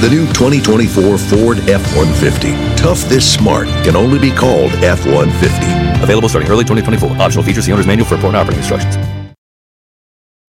The new 2024 Ford F-150. Tough this smart can only be called F-150. Available starting early 2024. Optional features, the owner's manual for important operating instructions.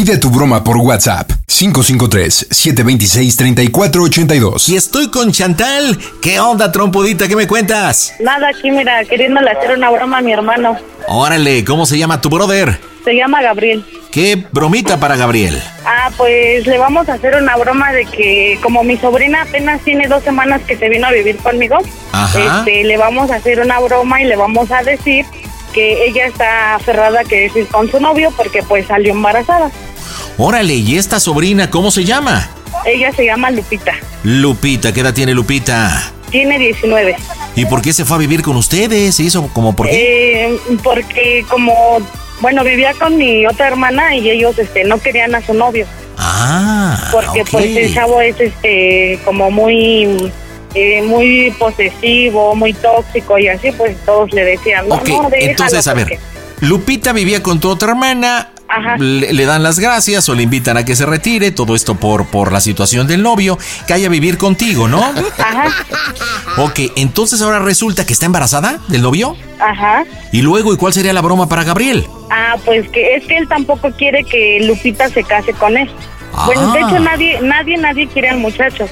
Pide tu broma por WhatsApp 553-726-3482. Y estoy con Chantal. ¿Qué onda, trompudita? ¿Qué me cuentas? Nada, aquí mira, queriéndole hacer una broma a mi hermano. Órale, ¿cómo se llama tu brother? Se llama Gabriel. ¿Qué bromita para Gabriel? Ah, pues le vamos a hacer una broma de que como mi sobrina apenas tiene dos semanas que se vino a vivir conmigo, Ajá. este, le vamos a hacer una broma y le vamos a decir que ella está aferrada que es ir con su novio porque pues salió embarazada. Órale, ¿y esta sobrina cómo se llama? Ella se llama Lupita. Lupita, ¿qué edad tiene Lupita? Tiene 19. ¿Y por qué se fue a vivir con ustedes? ¿Se hizo como por qué? Eh, porque como, bueno, vivía con mi otra hermana y ellos este, no querían a su novio. Ah, Porque pues el chavo es este como muy eh, muy posesivo, muy tóxico y así pues todos le decían, no, no, déjalo entonces, a ver, porque- Lupita vivía con tu otra hermana, Ajá. le, le dan las gracias o le invitan a que se retire, todo esto por, por la situación del novio, que haya vivir contigo, ¿no? Ajá, Ok, entonces ahora resulta que está embarazada del novio. ajá. Y luego, ¿y cuál sería la broma para Gabriel? Ah, pues que es que él tampoco quiere que Lupita se case con él. Ah. Bueno, de hecho nadie, nadie, nadie quiere al muchacho.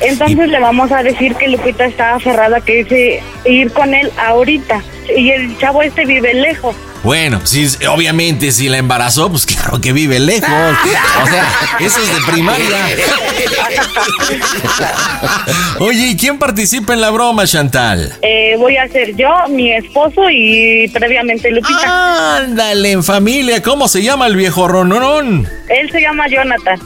Entonces le vamos a decir que Lupita está aferrada que dice ir con él ahorita. Y el chavo este vive lejos. Bueno, sí, obviamente si la embarazó, pues claro que vive lejos. O sea, eso es de primaria. Oye, ¿y quién participa en la broma, Chantal? Eh, voy a ser yo, mi esposo y previamente Lupita. Ándale, en familia, ¿cómo se llama el viejo rononón? Él se llama Jonathan.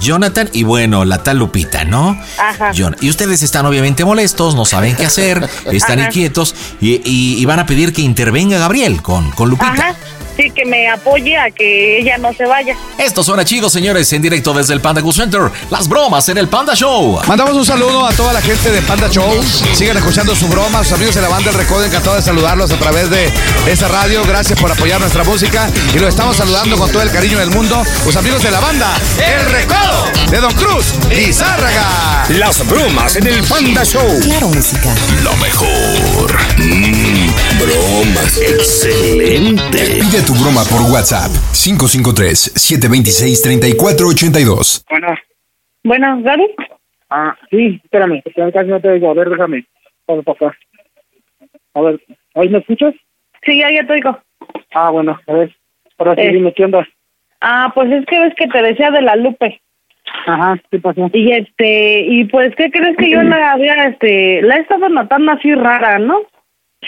Jonathan y bueno, la tal Lupita, ¿no? Ajá. Y ustedes están obviamente molestos, no saben qué hacer, están Ajá. inquietos y, y- y van a pedir que intervenga Gabriel con, con Lupita. Ajá. Sí, que me apoye a que ella no se vaya. Esto suena chido, señores, en directo desde el Panda Go Center. Las bromas en el Panda Show. Mandamos un saludo a toda la gente de Panda Show. Sigan escuchando su broma. Sus amigos de la banda El Recodo, encantado de saludarlos a través de esta radio. Gracias por apoyar nuestra música. Y los estamos saludando con todo el cariño del mundo. Los amigos de la banda El Recodo de Don Cruz y Zárraga. Las bromas en el Panda Show. Claro, música. Lo mejor. Mm, bromas. Excelente. Pide tu broma por WhatsApp 553-726-3482. Bueno, Bueno, Gaby. ah, sí, espérame, casi no te oigo. A ver, déjame. Vamos para acá. A ver, ¿ahí me escuchas? Sí, ya, ya te oigo. Ah, bueno, a ver. Ahora sí, Eh. dime, ¿qué onda? Ah, pues es que ves que te decía de la Lupe. Ajá, ¿qué pasó? Y este, y pues, ¿qué crees que yo la había, este, la he estado notando así rara, ¿no?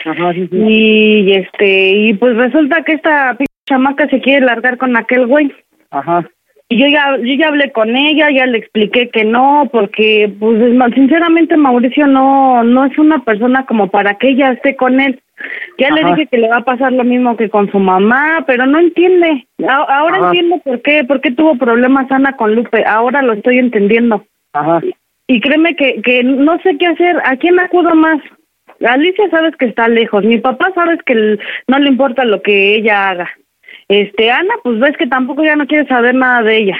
Ajá, sí, sí. Y este, y pues resulta que esta p chamaca se quiere largar con aquel güey. Ajá. Y yo ya, yo ya hablé con ella, ya le expliqué que no, porque, pues, sinceramente, Mauricio no, no es una persona como para que ella esté con él. Ya le dije que le va a pasar lo mismo que con su mamá, pero no entiende. A- ahora Ajá. entiendo por qué, por qué tuvo problemas Ana con Lupe. Ahora lo estoy entendiendo. Ajá. Y créeme que, que no sé qué hacer. ¿A quién acudo más? Alicia sabes que está lejos. Mi papá sabes que no le importa lo que ella haga. Este, Ana, pues ves que tampoco ya no quiere saber nada de ella.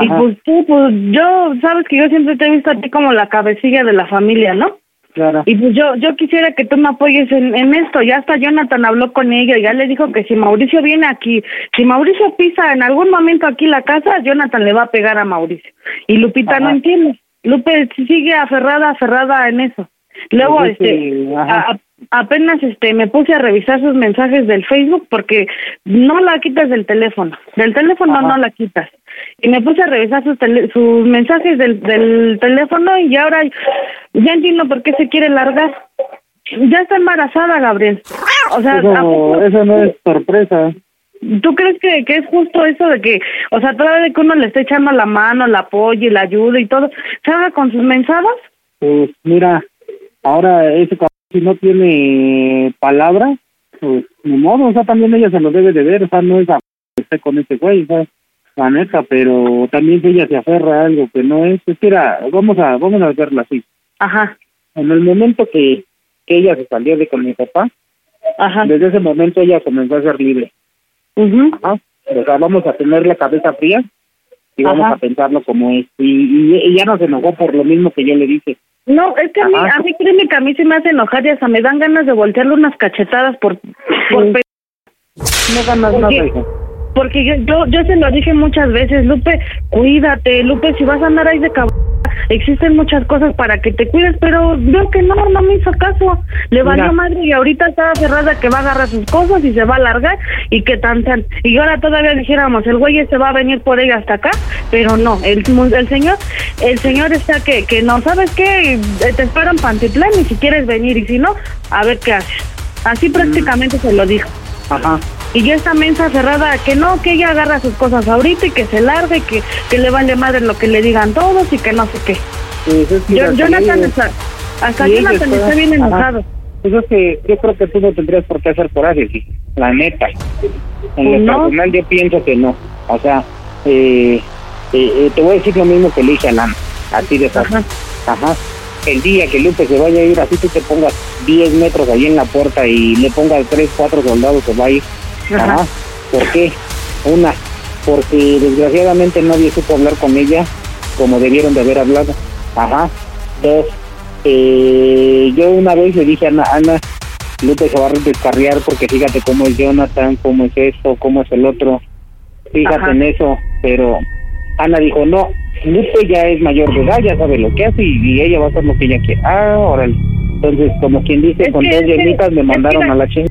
Y pues tú, pues yo, sabes que yo siempre te he visto a ti como la cabecilla de la familia, ¿no? Claro. Y pues yo, yo quisiera que tú me apoyes en, en esto. Ya hasta Jonathan habló con ella y ya le dijo que si Mauricio viene aquí, si Mauricio pisa en algún momento aquí la casa, Jonathan le va a pegar a Mauricio. Y Lupita no entiende. Lupe sigue aferrada, aferrada en eso. Luego, Pues es este, que, a- apenas este me puse a revisar sus mensajes del Facebook porque no la quitas del teléfono. Del teléfono Ajá. no la quitas. Y me puse a revisar sus, tele- sus mensajes del, del teléfono y ahora ya entiendo por qué se quiere largar. Ya está embarazada, Gabriel. O sea, ¿a Eso, poco- eso no es sorpresa. ¿tú crees que, que es justo eso de que, o sea, toda vez que uno le está echando la mano, la apoyo y la ayuda y todo, salga con sus mensajes? Pues mira, ahora ese cabrón si no tiene palabra, pues ni modo, o sea, también ella se lo debe de ver, o sea, no es a que esté con ese güey, o sea, la neta, pero también si ella se aferra a algo que no es, es que era, vamos a, vamos a verla así. Ajá, En el momento que, que ella se salió de con mi papá, ajá. desde ese momento ella comenzó a ser libre. ujú. Ajá. O sea, vamos a tener la cabeza fría y vamos Ajá. a pensarlo como es. Y, y ella no se enojó por lo mismo que yo le dije. No, es que a mí, a mí créeme que a mí se me hace enojar y hasta me dan ganas de voltearle unas cachetadas por... por Sí. No ganas ¿Por nada. Porque yo, yo, yo se lo dije muchas veces, Lupe, cuídate, Lupe, si vas a andar ahí de cabrón, existen muchas cosas para que te cuides, pero veo que no, no me hizo caso, le valió Mira. madre y ahorita está cerrada que va a agarrar sus cosas y se va a largar y que tan tan, y ahora todavía dijéramos, el güey se va a venir por ella hasta acá, pero no, el, el señor, el señor está que, que no, ¿sabes qué? Eh, Te espero en Pantitlán y si quieres venir y si no, a ver qué haces. Así prácticamente se lo dijo. Ajá. Y ya está mensa cerrada que no, que ella agarra sus cosas ahorita y que se largue, que, que le vale madre lo que le digan todos y que no sé qué. Pues es que Yo, Jonathan está, hasta Jonathan está- bien Ajá. enojado. Pues es que yo creo que tú no tendrías por qué hacer coraje, sí. La neta. En Pues lo no. personal yo pienso que no. O sea, eh, eh, eh, te voy a decir lo mismo que le dije a Lana. Así de fácil. Ajá. Ajá. El día que Lupe se vaya a ir, así tú te pongas 10 metros ahí en la puerta y le pongas 3, 4 soldados, se va a ir. Ajá. Ajá. ¿Por qué? Una, porque desgraciadamente nadie supo hablar con ella como debieron de haber hablado. Ajá. Dos, eh, yo una vez le dije a Ana, Ana, Lupe se va a descarriar porque fíjate cómo es Jonathan, cómo es esto, cómo es el otro. Fíjate Ajá. en eso, pero Ana dijo, no, Lupe ya es mayor de edad, ya sabe lo que hace y, y ella va a hacer lo que ella quiere. Ah, órale. Entonces, como quien dice, Es con que- dos yemitas me que mandaron a la chingada.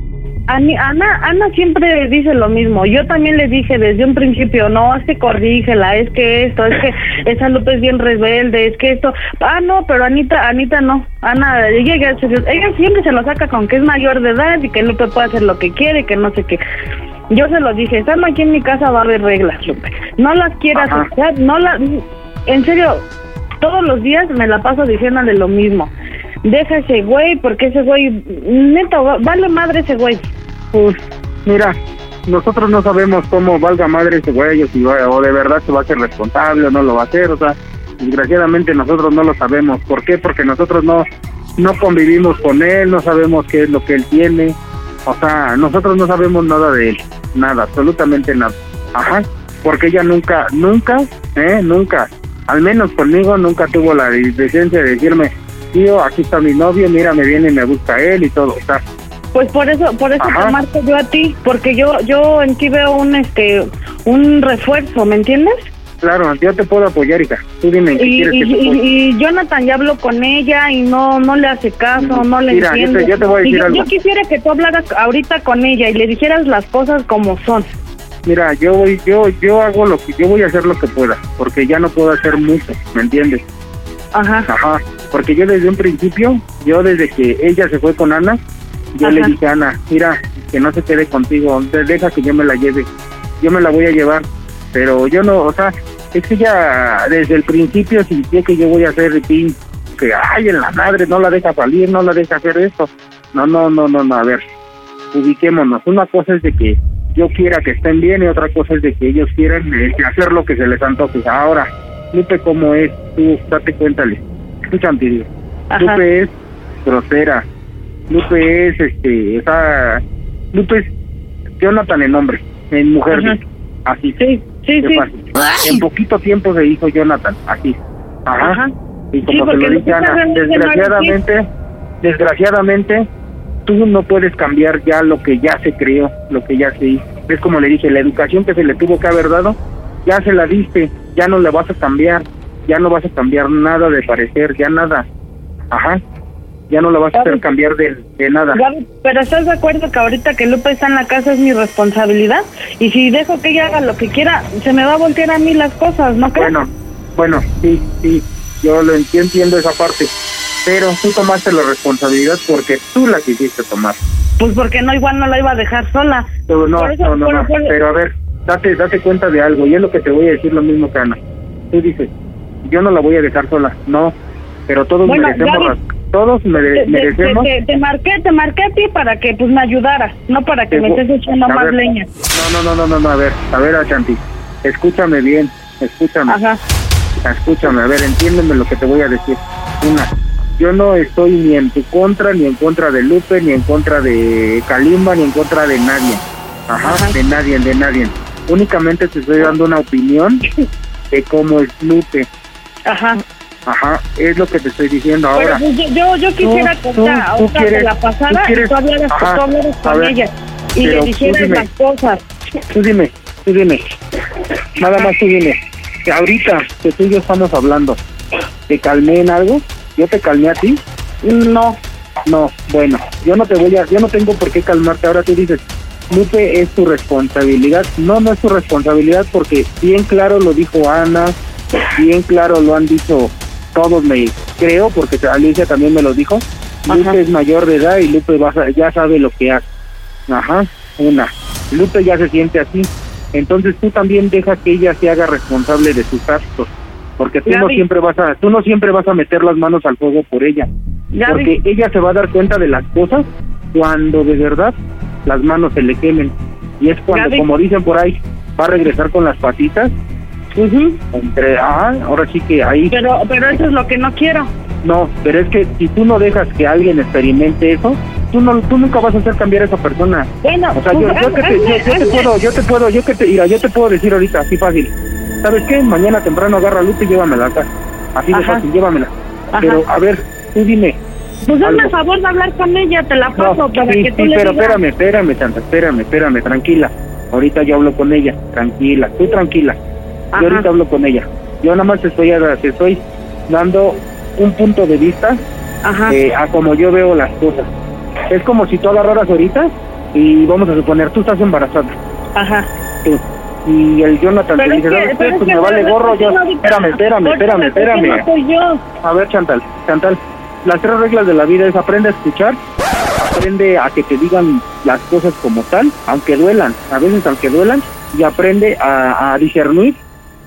Ana, Ana siempre dice lo mismo. Yo también le dije desde un principio, no, es que corrígela, es que esto, es que esa Lupe es bien rebelde, es que esto. Ah, no, pero Anita, Anita no. Ana, ella, ella, ella siempre se lo saca con que es mayor de edad y que Lupe puede hacer lo que quiere, que no sé qué. Yo se lo dije, estando aquí en mi casa va a haber reglas, Lupe. No las quieras aceptar, no las... En serio, todos los días me la paso diciéndole lo mismo. Deja ese güey, porque ese güey, neta, va- vale madre ese güey. Pues, mira, nosotros no sabemos cómo valga madre ese güey, o si va- o de verdad se va a ser responsable o no lo va a hacer, o sea, desgraciadamente nosotros no lo sabemos. ¿Por qué? Porque nosotros no, no convivimos con él, no sabemos qué es lo que él tiene, o sea, nosotros no sabemos nada de él, nada, absolutamente nada. Ajá, porque ella nunca, nunca, eh, nunca, al menos conmigo nunca tuvo la decencia de decirme, tío, aquí está mi novio, mira, me viene y me busca él y todo, o sea, Pues por eso, por eso Ajá. te marco yo a ti, porque yo, yo en ti veo un, este, un refuerzo, ¿me entiendes? Claro, yo te puedo apoyar, hija. Tú dime en qué Y, quieres que y, te apoye. y- y Jonathan ya habló con ella y no, no le hace caso, no le Mira, yo te- entiende. yo te voy a Y decir yo, algo. yo quisiera que tú hablaras ahorita con ella y le dijeras las cosas como son. Mira, yo voy, yo, yo hago lo que, yo voy a hacer lo que pueda, porque ya no puedo hacer mucho, ¿me entiendes? Ajá. Ajá. Porque yo desde un principio, yo desde que ella se fue con Ana, Yo le dije a Ana, mira, que no se quede contigo, deja que yo me la lleve. Yo me la voy a llevar, pero yo no, o sea, es que ya desde el principio sintió que yo voy a hacer pin, que ay, en la madre, no la deja salir, no la deja hacer esto. No, no, no, no, no, a ver, ubiquémonos. Una cosa es de que yo quiera que estén bien y otra cosa es de que ellos quieran este, hacer lo que se les antoje. Ahora, Lupe, ¿cómo es? Tú, date cuéntale. Digo. Ajá. Lupe es grosera. Lupe es, este, esa... Lupe es Jonathan en hombre, en mujer. Ajá. Así. Sí, sí, sí. fácil. En poquito tiempo se hizo Jonathan, así. Ajá. Ajá. Y Sí, como se porque lo que Ana, desgraciadamente, desgraciadamente, tú no puedes cambiar ya lo que ya se creó, lo que ya se hizo. Es como le dije, la educación que se le tuvo que haber dado, ya se la diste, ya no la vas a cambiar, ya no vas a cambiar nada de parecer, ya nada. Ajá. Ya no la vas a hacer cambiar de, de nada. Gaby, pero ¿estás de acuerdo que ahorita que Lupe está en la casa es mi responsabilidad? Y si dejo que ella haga lo que quiera, se me va a voltear a mí las cosas, ¿no crees? Bueno, bueno, sí, sí, yo lo entiendo esa parte, pero tú tomaste la responsabilidad porque tú la quisiste tomar. Pues porque no, igual no la iba a dejar sola. Pero no, eso- no, no, por- no, por- pero a ver, date, date cuenta de algo, y es lo que te voy a decir lo mismo que Ana. Tú dices, yo no la voy a dejar sola, no, pero todos Bueno, merecemos, Gaby, todos mere- Te, merecemos... te- te marqué, te marqué a ti para que pues me ayudaras, no para que me estés echando más ver, leña. No, no, no, no, no, a ver, a ver, Achanti, escúchame bien, escúchame. Ajá. Escúchame, a ver, entiéndeme lo que te voy a decir. Una, yo no estoy ni en tu contra, ni en contra de Lupe, ni en contra de Kalimba, ni en contra de nadie. Ajá, Ajá. de nadie, de nadie. Únicamente te estoy dando una opinión de cómo es Lupe. Ajá. Ajá, es lo que te estoy diciendo Pero ahora. yo, yo, yo quisiera tú- ahorita, tú ahorita quieres- la tú pasara quieres- y tú hablaras, ajá, tú hablaras con ver, ella y le tú dijeras las cosas. Tú dime, tú dime. Nada más tú dime. Que ahorita que tú y yo estamos hablando, ¿te calmé en algo? ¿Yo te calmé a ti? No. No, bueno, yo no te voy a, yo no tengo por qué calmarte. Ahora tú dices, Lupe es tu responsabilidad. No, no es tu responsabilidad porque bien claro lo dijo Ana, bien claro lo han dicho todos, me creo, porque Alicia también me lo dijo. Lupe es mayor de edad y Lupe ya sabe lo que hace. Ajá, una. Lupe ya se siente así. Entonces tú también deja que ella se haga responsable de sus actos, porque tú no siempre vas a, tú no siempre vas a meter las manos al fuego por ella Gaby. porque ella se va a dar cuenta de las cosas cuando de verdad las manos se le quemen. Y es cuando, Gaby. como dicen por ahí, va a regresar con las patitas. Entre, ah, ahora sí que ahí. Pero, pero eso es lo que no quiero. No, pero es que si tú no dejas que alguien experimente eso, tú no, tú nunca vas a hacer cambiar a esa persona. Bueno, O sea, yo, pues, yo que te, yo, yo te puedo, yo te puedo, yo que te, mira, yo te puedo decir ahorita, así fácil. ¿Sabes qué? Mañana temprano agarra a Lupe y llévamela acá. Así de fácil, llévamela. Ajá. Pero, a ver, tú dime, Pues hazme el favor de hablar con ella, te la paso No, para sí, que tú sí, le pero digas. espérame, espérame, Santa, espérame, espérame, tranquila. Ahorita yo hablo con ella, tranquila, tú tranquila. Ajá. Yo ahorita hablo con ella. Yo nada más estoy, estoy dando un punto de vista Ajá. eh, a como yo veo las cosas. Es como si tú agarraras ahorita y vamos a suponer, tú estás embarazada. Ajá. tú, y el Jonathan Pero te dice, que- ¿sabes qué? Pues que me vale gorro yo. que no, Espérame, espérame, espérame, espérame. no soy yo. A ver, Chantal, Chantal, las tres reglas de la vida es aprende a escuchar, aprende a que te digan las cosas como tal, aunque duelan, a veces aunque duelan, y aprende a, a discernir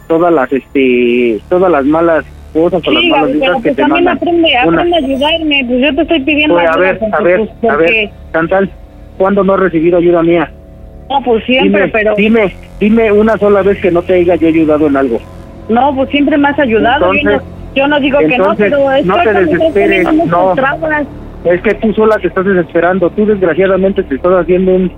todas las este todas las malas cosas o las malas pero que pues te también mandan. aprende, Una. aprende a ayudarme. Pues yo te estoy pidiendo Pues, a ayuda ver, a ver, a ver, Chantal, ¿cuándo no has recibido ayuda mía? No, pues siempre, dime, pero... dime, dime una sola vez que no te haya yo ayudado en algo. No, pues siempre me has ayudado. Entonces- yo no digo que no, pero es no te desesperes, no. Es que tú sola te estás desesperando, tú desgraciadamente te estás haciendo un,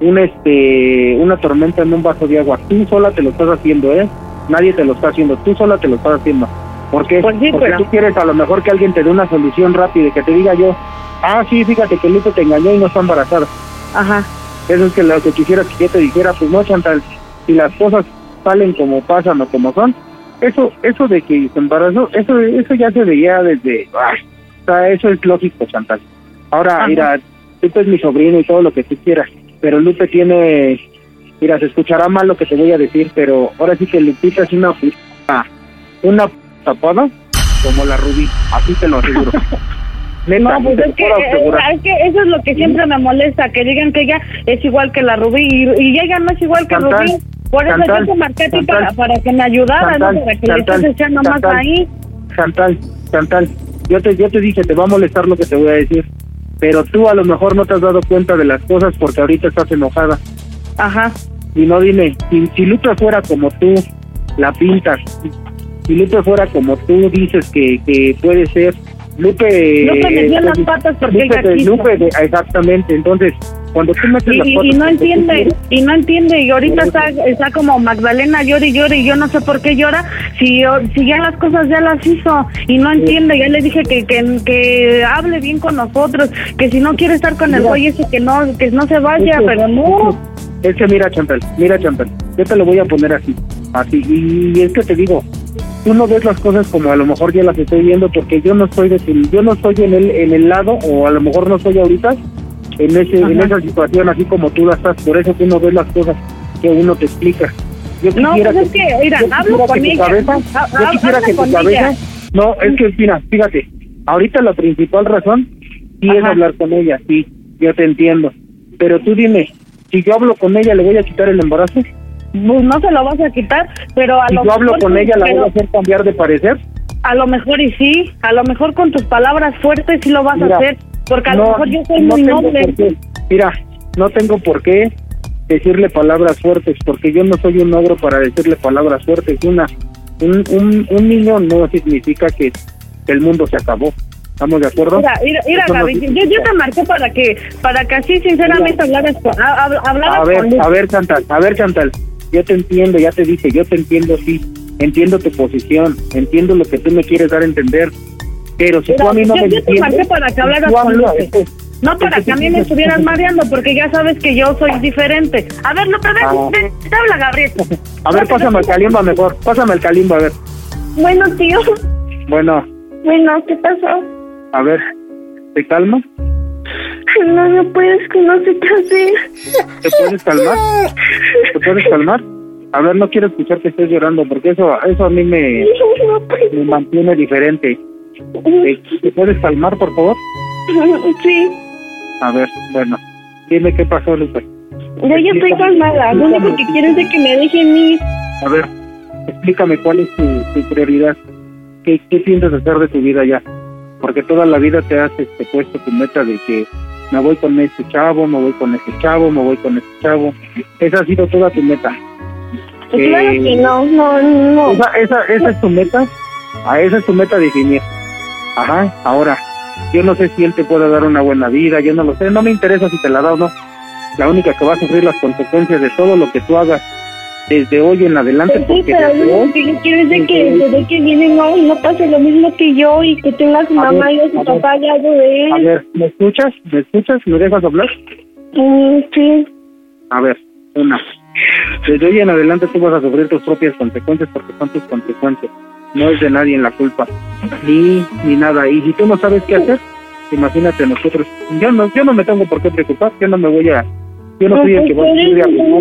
un este, una tormenta en un vaso de agua. Tú sola te lo estás haciendo, ¿eh? Nadie te lo está haciendo, tú sola te lo estás haciendo. ¿Por qué? Pues sí, Porque pero- tú quieres a lo mejor que alguien te dé una solución rápida y que te diga yo, ah, sí, fíjate que Lupe te engañó y no está embarazada. Ajá. Eso es que lo que quisiera que yo te dijera, pues no, Chantal, si las cosas salen como pasan o como son, eso eso de que se embarazó, eso eso ya se veía desde... ah, o sea, eso es lógico, Chantal. Ahora, Ajá. mira, Lupe es mi sobrino y todo lo que tú quieras, pero Lupe tiene... Mira, se escuchará mal lo que te voy a decir, pero ahora sí que Lupita es una... Una tapada como la Rubí, así te lo aseguro. Neta, No, pues es que, es que eso es lo que siempre me molesta, que digan que ella es igual que la Rubí y, y ella no es igual que Chantal, Rubí. Por eso Chantal, yo te marqué a ti para, para que me ayudara, Chantal, no para que le Chantal, estés echando más ahí. Chantal, Chantal, yo te, yo te dije, te va a molestar lo que te voy a decir, pero tú a lo mejor no te has dado cuenta de las cosas porque ahorita estás enojada. Ajá. Y no dime, si, si Lupe fuera como tú, la pintas. Si Lupe fuera como tú, dices que, que puede ser. Lupe. Lupe me dio eh, las patas porque Lupe, ella quiso. Lupe exactamente. Entonces, cuando tú metes las Y, patas. y no entiende, quieres, y no entiende, y ahorita está, está como Magdalena llora y llora y yo no sé por qué llora, si, yo- si ya las cosas ya las hizo y no entiende, ya le dije que, que, que hable bien con nosotros, que si no quiere estar con el güey ese que no, que no se vaya, pero no. Es que mira, Chantal, mira, Chantal, yo te lo voy a poner así, así, y es que te digo, tú no ves las cosas como a lo mejor yo las estoy viendo porque yo no estoy de yo no estoy en el en el lado o a lo mejor no estoy ahorita en ese en Ajá. esa situación así como tú la estás, por eso tú no ves las cosas que uno te explica. Yo No, pues es que, mira, hablo quisiera con que tu ella. cabeza- Ha- yo quisiera que tu cabeza, ella. no, es que mira, fíjate, ahorita la principal razón sí es hablar con ella, sí, yo te entiendo, pero tú dime, si yo hablo con ella, ¿le voy a quitar el embarazo? Pues no se lo vas a quitar, pero a Si lo yo hablo mejor con sí, ella, ¿la voy a hacer cambiar de parecer? A lo mejor y sí, a lo mejor con tus palabras fuertes sí lo vas Mira, a hacer, porque a no, lo mejor yo soy no muy noble. Mira, no tengo por qué decirle palabras fuertes, porque yo no soy un ogro para decirle palabras fuertes. Una, un, un, un niño no significa que el mundo se acabó. ¿Estamos de acuerdo? Mira, mira, mira no Gaby, yo, yo te marqué para que, para que así sinceramente hablaras con, ha- hab- hablaras A ver, con a ver, Chantal, a ver, Chantal, yo te entiendo, ya te dije, yo te entiendo, sí, entiendo tu posición, entiendo lo que tú me quieres dar a entender, pero si tú a mí no yo, me yo te marqué para que hablaras con Lupe. No para que a mí me estuvieras mareando, porque ya sabes que yo soy diferente. A ver, Lupe, ven, Ah. ven, te habla Gabriel. A ver, pásame el pero- calimba mejor, pásame el calimba, a ver. Bueno, tío. Bueno, Bueno, ¿qué pasó? a ver, ¿te calma? No, no puedes, que no sé qué hacer. ¿Te puedes calmar? ¿Te puedes calmar? A ver, no quiero escuchar que estés llorando, porque eso eso a mí me, No puedo. me mantiene diferente. ¿Te, te puedes calmar, por favor? Sí, A ver, bueno, dime qué pasó, Lupe. yo ya estoy calmada. Lo único que quiero es de que me dejen ir. A ver, explícame cuál es tu, tu prioridad. ¿Qué, ¿Qué piensas hacer de tu vida ya? Porque toda la vida te has este, puesto tu meta de que me voy con este chavo, me voy con este chavo, me voy con este chavo. Esa ha sido toda tu meta. Pues Claro Eh, que no, no, no. Esa, esa, esa es tu meta. A esa es tu meta definir. Ajá, ahora, yo no sé si él te puede dar una buena vida, yo no lo sé, no me interesa si te la da o no. La única que va a sufrir las consecuencias de todo lo que tú hagas desde hoy en adelante, Pues sí, porque pero desde lo hoy, que yo quiero es de que desde que viene no, no pase lo mismo que yo y que tenga a su A mamá ver, y a su a papá al lado de a él. ver, ¿me escuchas? ¿Me escuchas? ¿Me dejas hablar? Mm, sí. A ver, una. Desde hoy en adelante tú vas a sufrir tus propias consecuencias porque son tus consecuencias. No es de nadie en la culpa. Ni, ni nada. Y si tú no sabes qué hacer, imagínate nosotros. Yo no, yo no me tengo por qué preocupar. Yo no me voy a. Yo no soy el que va a vivir de arrimado.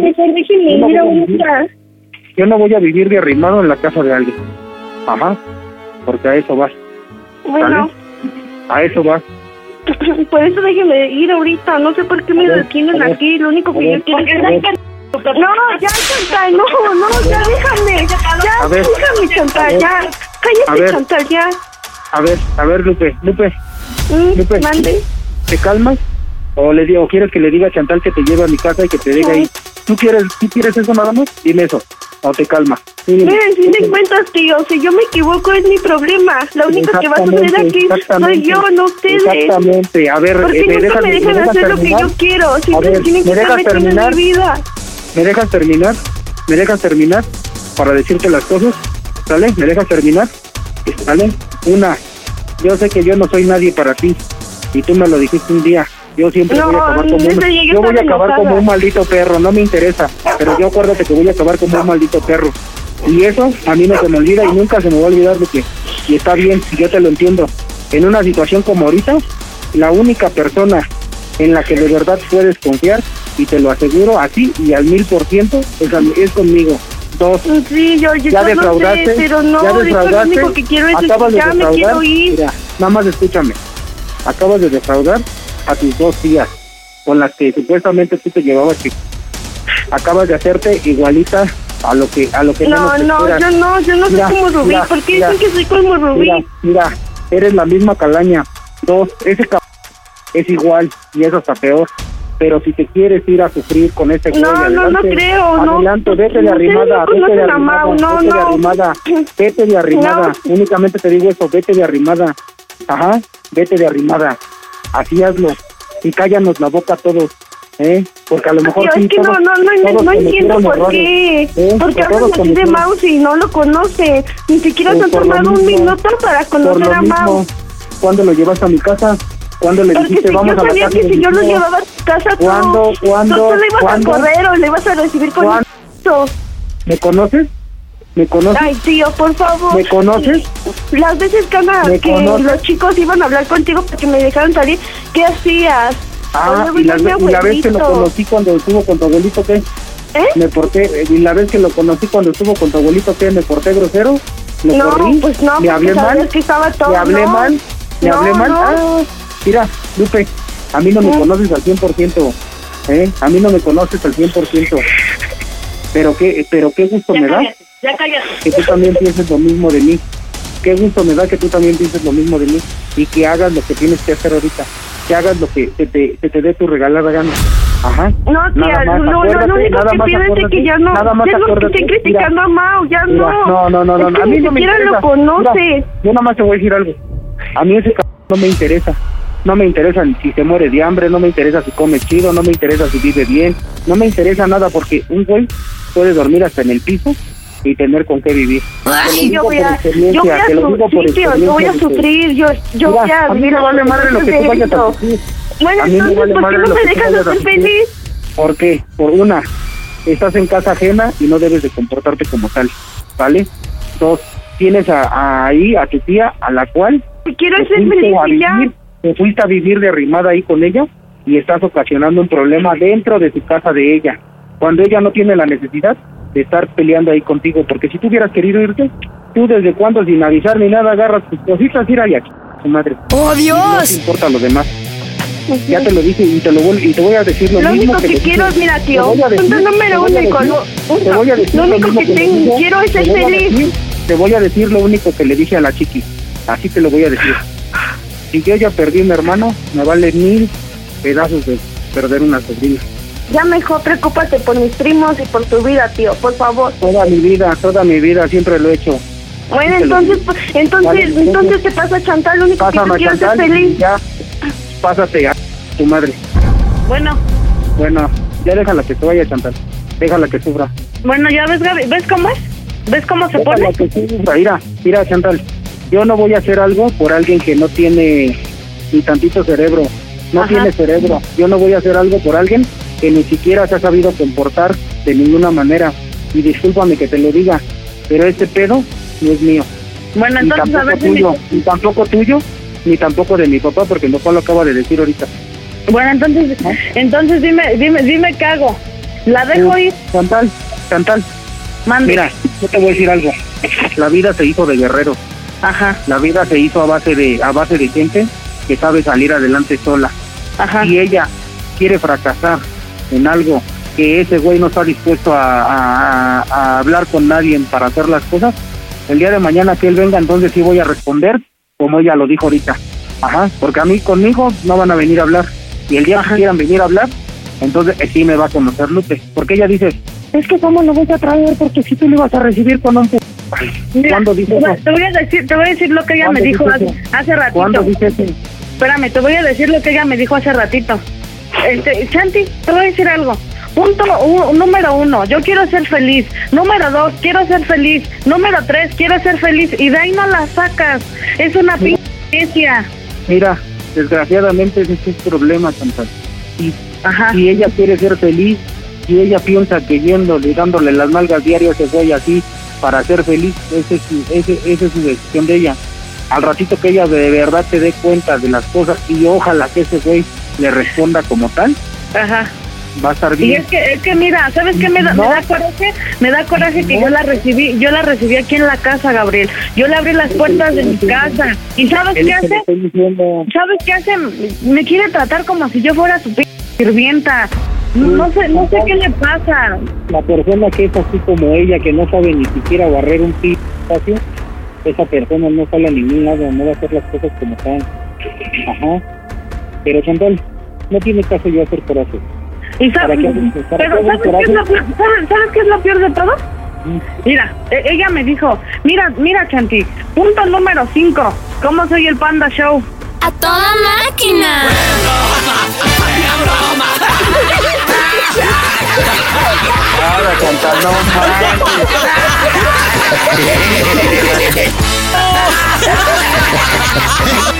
Yo no voy a voy vivir de arrimado en la casa de alguien. Ajá. Porque a eso vas. Bueno, A eso vas. por eso déjenme ir ahorita. No sé por qué me detienen aquí. Lo único que yo quiero es. No, ya, Chantal, no, no, ya déjame. Ya, déjame, Chantal, ya. Cállate. Chantal, ya. A ver, a ver, Lupe. Lupe, Mm, Lupe. ¿te calmas? ¿O le digo, quieres que le diga a Chantal que te lleve a mi casa y que te deje ahí? ¿Tú quieres, ¿tú quieres eso nada más? Dime eso. ¿O te calma? Miren, fin de cuentas, tío, si yo me equivoco es mi problema. La única que va a Exactamente, aquí soy yo, no ustedes. Exactamente. A ver, ¿Por eh, nunca dejas- me dejan hacer lo que terminar? yo quiero? Siempre ver, tienen que ¿me estar metiendo en terminar? mi vida. ¿Me dejas terminar? ¿Me dejas terminar? Para decirte las cosas. ¿Sale? ¿Me dejas terminar? ¿Sale? Una. Yo sé que yo no soy nadie para ti. Y tú me lo dijiste un día. Yo siempre No, voy a acabar como un, yo voy a acabar como un maldito perro, no me interesa, pero yo acuérdate que voy a acabar como un maldito perro. Y eso a mí no se me olvida y nunca se me va a olvidar de que, y está bien, yo te lo entiendo. En una situación como ahorita, la única persona en la que de verdad puedes confiar, y te lo aseguro así y al mil por ciento, es, conmigo. Dos, Sí, yo, yo ya no sé, defraudaste, pero no, ya ahorita lo defraudaste, único que quiero es acabas de ya me defraudar. quiero ir. Mira, nada más escúchame. acabas de defraudar a tus dos tías, con las que supuestamente tú te llevabas chico. Acabas de hacerte igualita a lo que a lo que No, no, yo no, yo no soy Mira, como Rubí. mira, ¿Por qué mira, dicen que soy como Rubí? Mira, mira, eres la misma calaña. Dos, ese cabrón es igual y es hasta peor. Pero si te quieres ir a sufrir con ese güey, No, no, no adelante, creo, no. Adelante, vete de arrimada, no vete de arrimada, no, vete de no. arrimada, vete de arrimada. Únicamente te digo eso, vete de arrimada. Ajá, vete de arrimada. Así hazlo. Y cállanos la boca a todos. ¿Eh? Porque a lo mejor sí, es que no, todos- no, no, no entiendo por errores, qué. ¿eh? Porque todos así de Mouse y no lo conoce. Ni siquiera se han lo tomado un minuto para conocer lo a Mau. ¿Cuándo lo llevaste a mi casa? ¿Cuándo le Porque dijiste si vamos yo a la sabía que si yo lo tío"? llevaba a tu casa, tú, ¿Cuándo? ¿Cuándo? tú, tú le ibas ¿Cuándo? a correr o le ibas a recibir con ¿Cuándo? esto. ¿Me conoces? ¿Me conoces? Ay, tío, por favor. ¿Me conoces? Las veces que, ¿Me que conoces? los chicos iban a hablar contigo porque me dejaron salir, ¿qué hacías? Ah, y la, y vez que lo conocí cuando estuvo con tu abuelito, ¿qué? ¿Eh? Me porté, y la vez que lo conocí cuando estuvo con tu abuelito, ¿qué? ¿Me porté grosero? ¿Le No, corrí? pues no, ¿Le porque hablé mal? que estaba todo, ¿Le hablé no. mal? ¿Le No, hablé mal? Ah, mira, Lupe, a mí no me ¿Eh? conoces al 100%, ¿eh? A mí no me conoces al 100%. Pero qué, pero qué gusto me da Ya cállate. que tú también pienses lo mismo de mí. Qué gusto me da que tú también pienses lo mismo de mí y que hagas lo que tienes que hacer ahorita. Que hagas lo que se te, se te dé tu regalada gana. Ajá. No, tía, no, no, acuérdate, lo único nada que pido es que ya no, nada más ya no que mira, criticando a Mau, ya Mira, no. no, no, no, no, a mí ni no me interesa. lo conoce. Mira, yo nada más te voy a decir algo. A mí ese c no me interesa. No me interesa si se muere de hambre, no me interesa si come chido, no me interesa si vive bien, no me interesa nada porque un güey puede dormir hasta en el piso y tener con qué vivir. Te Ay, yo voy a, yo voy a te sufrir, tío, yo voy a sufrir, yo, yo Mira, voy a a mí me vale madre lo que tú vayas a sufrir. Bueno, A mí entonces, vale ¿por qué no me dejas a ser feliz? ¿Por qué? Por una, estás en casa ajena y no debes de comportarte como tal, ¿vale? Dos, tienes a, a- ahí a tu tía a la cual Quiero te ser feliz y ya. vivir, te fuiste a vivir de arrimada ahí con ella y estás ocasionando un problema dentro de tu casa de ella, cuando ella no tiene la necesidad de estar peleando ahí contigo, porque si tú hubieras querido irte, tú desde cuando sin avisar ni nada agarras tus cositas y ir ahí aquí, su madre. ¡Oh, No te Dios! importa lo demás. Ya te lo dije y te lo, vuel- y te voy a decir lo, Lo mismo único que quiero, dije. mira, tío, voy punto número te voy uno a y con decir- te voy a decir lo único que tengo- quiero es ser voy feliz. decir- Te voy a decir lo único que le dije a la chiqui. Así te lo voy a decir. Si yo ya perdí a mi hermano, me vale mil pedazos de perder una sobrina. Ya mejor preocúpate por mis primos y por tu vida, tío, por favor. Toda mi vida, toda mi vida siempre lo he hecho. Bueno, entonces, pues, entonces, Vale, entonces- te pasa Chantal, lo único que tú quieres Chantal feliz. ya pásate a tu madre. Bueno, Bueno, ya déjala que se vaya Chantal. Déjala que sufra. bueno, ya ves, Gaby, ¿ves cómo es? ¿Ves cómo se Déjala pone? que sufra. Mira, mira, Chantal. Yo no voy a hacer algo por alguien que no tiene ni tantito cerebro. No Ajá. tiene cerebro. Yo no voy a hacer algo por alguien que ni siquiera se ha sabido comportar de ninguna manera. Y discúlpame que te lo diga, pero este pedo no es mío. Bueno, Ni entonces, a tampoco ver si tuyo, me... ni tampoco tuyo, ni tampoco de mi papá, porque mi papá lo acaba de decir ahorita. Bueno, entonces, entonces dime, dime, dime qué hago. ¿La dejo ir? Chantal, Chantal, Mande. mira, yo te voy a decir algo. La vida se hizo de guerreros. Ajá, La vida se hizo a base de a base de gente que sabe salir adelante sola. ajá. Si ella quiere fracasar en algo que ese güey no está dispuesto a, a- a- a hablar con nadie para hacer las cosas, el día de mañana que él venga, entonces sí voy a responder como ella lo dijo ahorita. Ajá, porque a mí conmigo no van a venir a hablar. Y el día que quieran venir a hablar, entonces eh, sí me va a conocer Lupe. Porque ella dice, es que cómo lo voy a traer porque si tú le vas a recibir con un... pu-". Mira, ¿Cuándo dice te voy- eso? te voy a decir, te voy a decir lo que ella me ¿Cuándo dijo hace, hace ratito. ¿Cuándo dice eso? Espérame, te voy a decir lo que ella me dijo hace ratito. Este, Chanti, te voy a decir algo. Punto número uno, yo quiero ser feliz. Número dos, quiero ser feliz. Número tres, quiero ser feliz. Y de ahí no la sacas. Es una pinche. Mira, desgraciadamente ese es el problema, Chantal. Y Ajá. si ella quiere ser feliz, si ella piensa que yéndole, dándole las nalgas diarias ese güey así para ser feliz, ese es su, ese, esa es su decisión de ella. Al ratito que ella de verdad se dé cuenta de las cosas y ojalá que ese güey le responda como tal, Ajá. va a estar Y bien. es que, es que mira, ¿sabes qué me da, me da coraje? Me da coraje que yo la recibí, yo la recibí aquí en la casa, Gabriel. Yo le abrí las puertas de mi casa. ¿Y sabes Es qué hace? ¿Sabes qué hace? Me quiere tratar como si yo fuera su p- sirvienta. No sé, no sé qué le pasa. La persona que es así como ella, que no sabe ni siquiera barrer un pi- espacio, esa persona no sale a ningún lado, no va a hacer las cosas como están. Ajá. Pero Chantal, no tiene caso yo hacer coraje. Y ¿Para sabes, qué- para pero qué ¿sabes qué, es lo peor, ¿sabes, sabes qué es lo peor de todo? Mira, e- ella me dijo, mira, mira Chanti, punto número 5, ¿cómo soy el Panda Show? ¡A toda máquina! Ahora,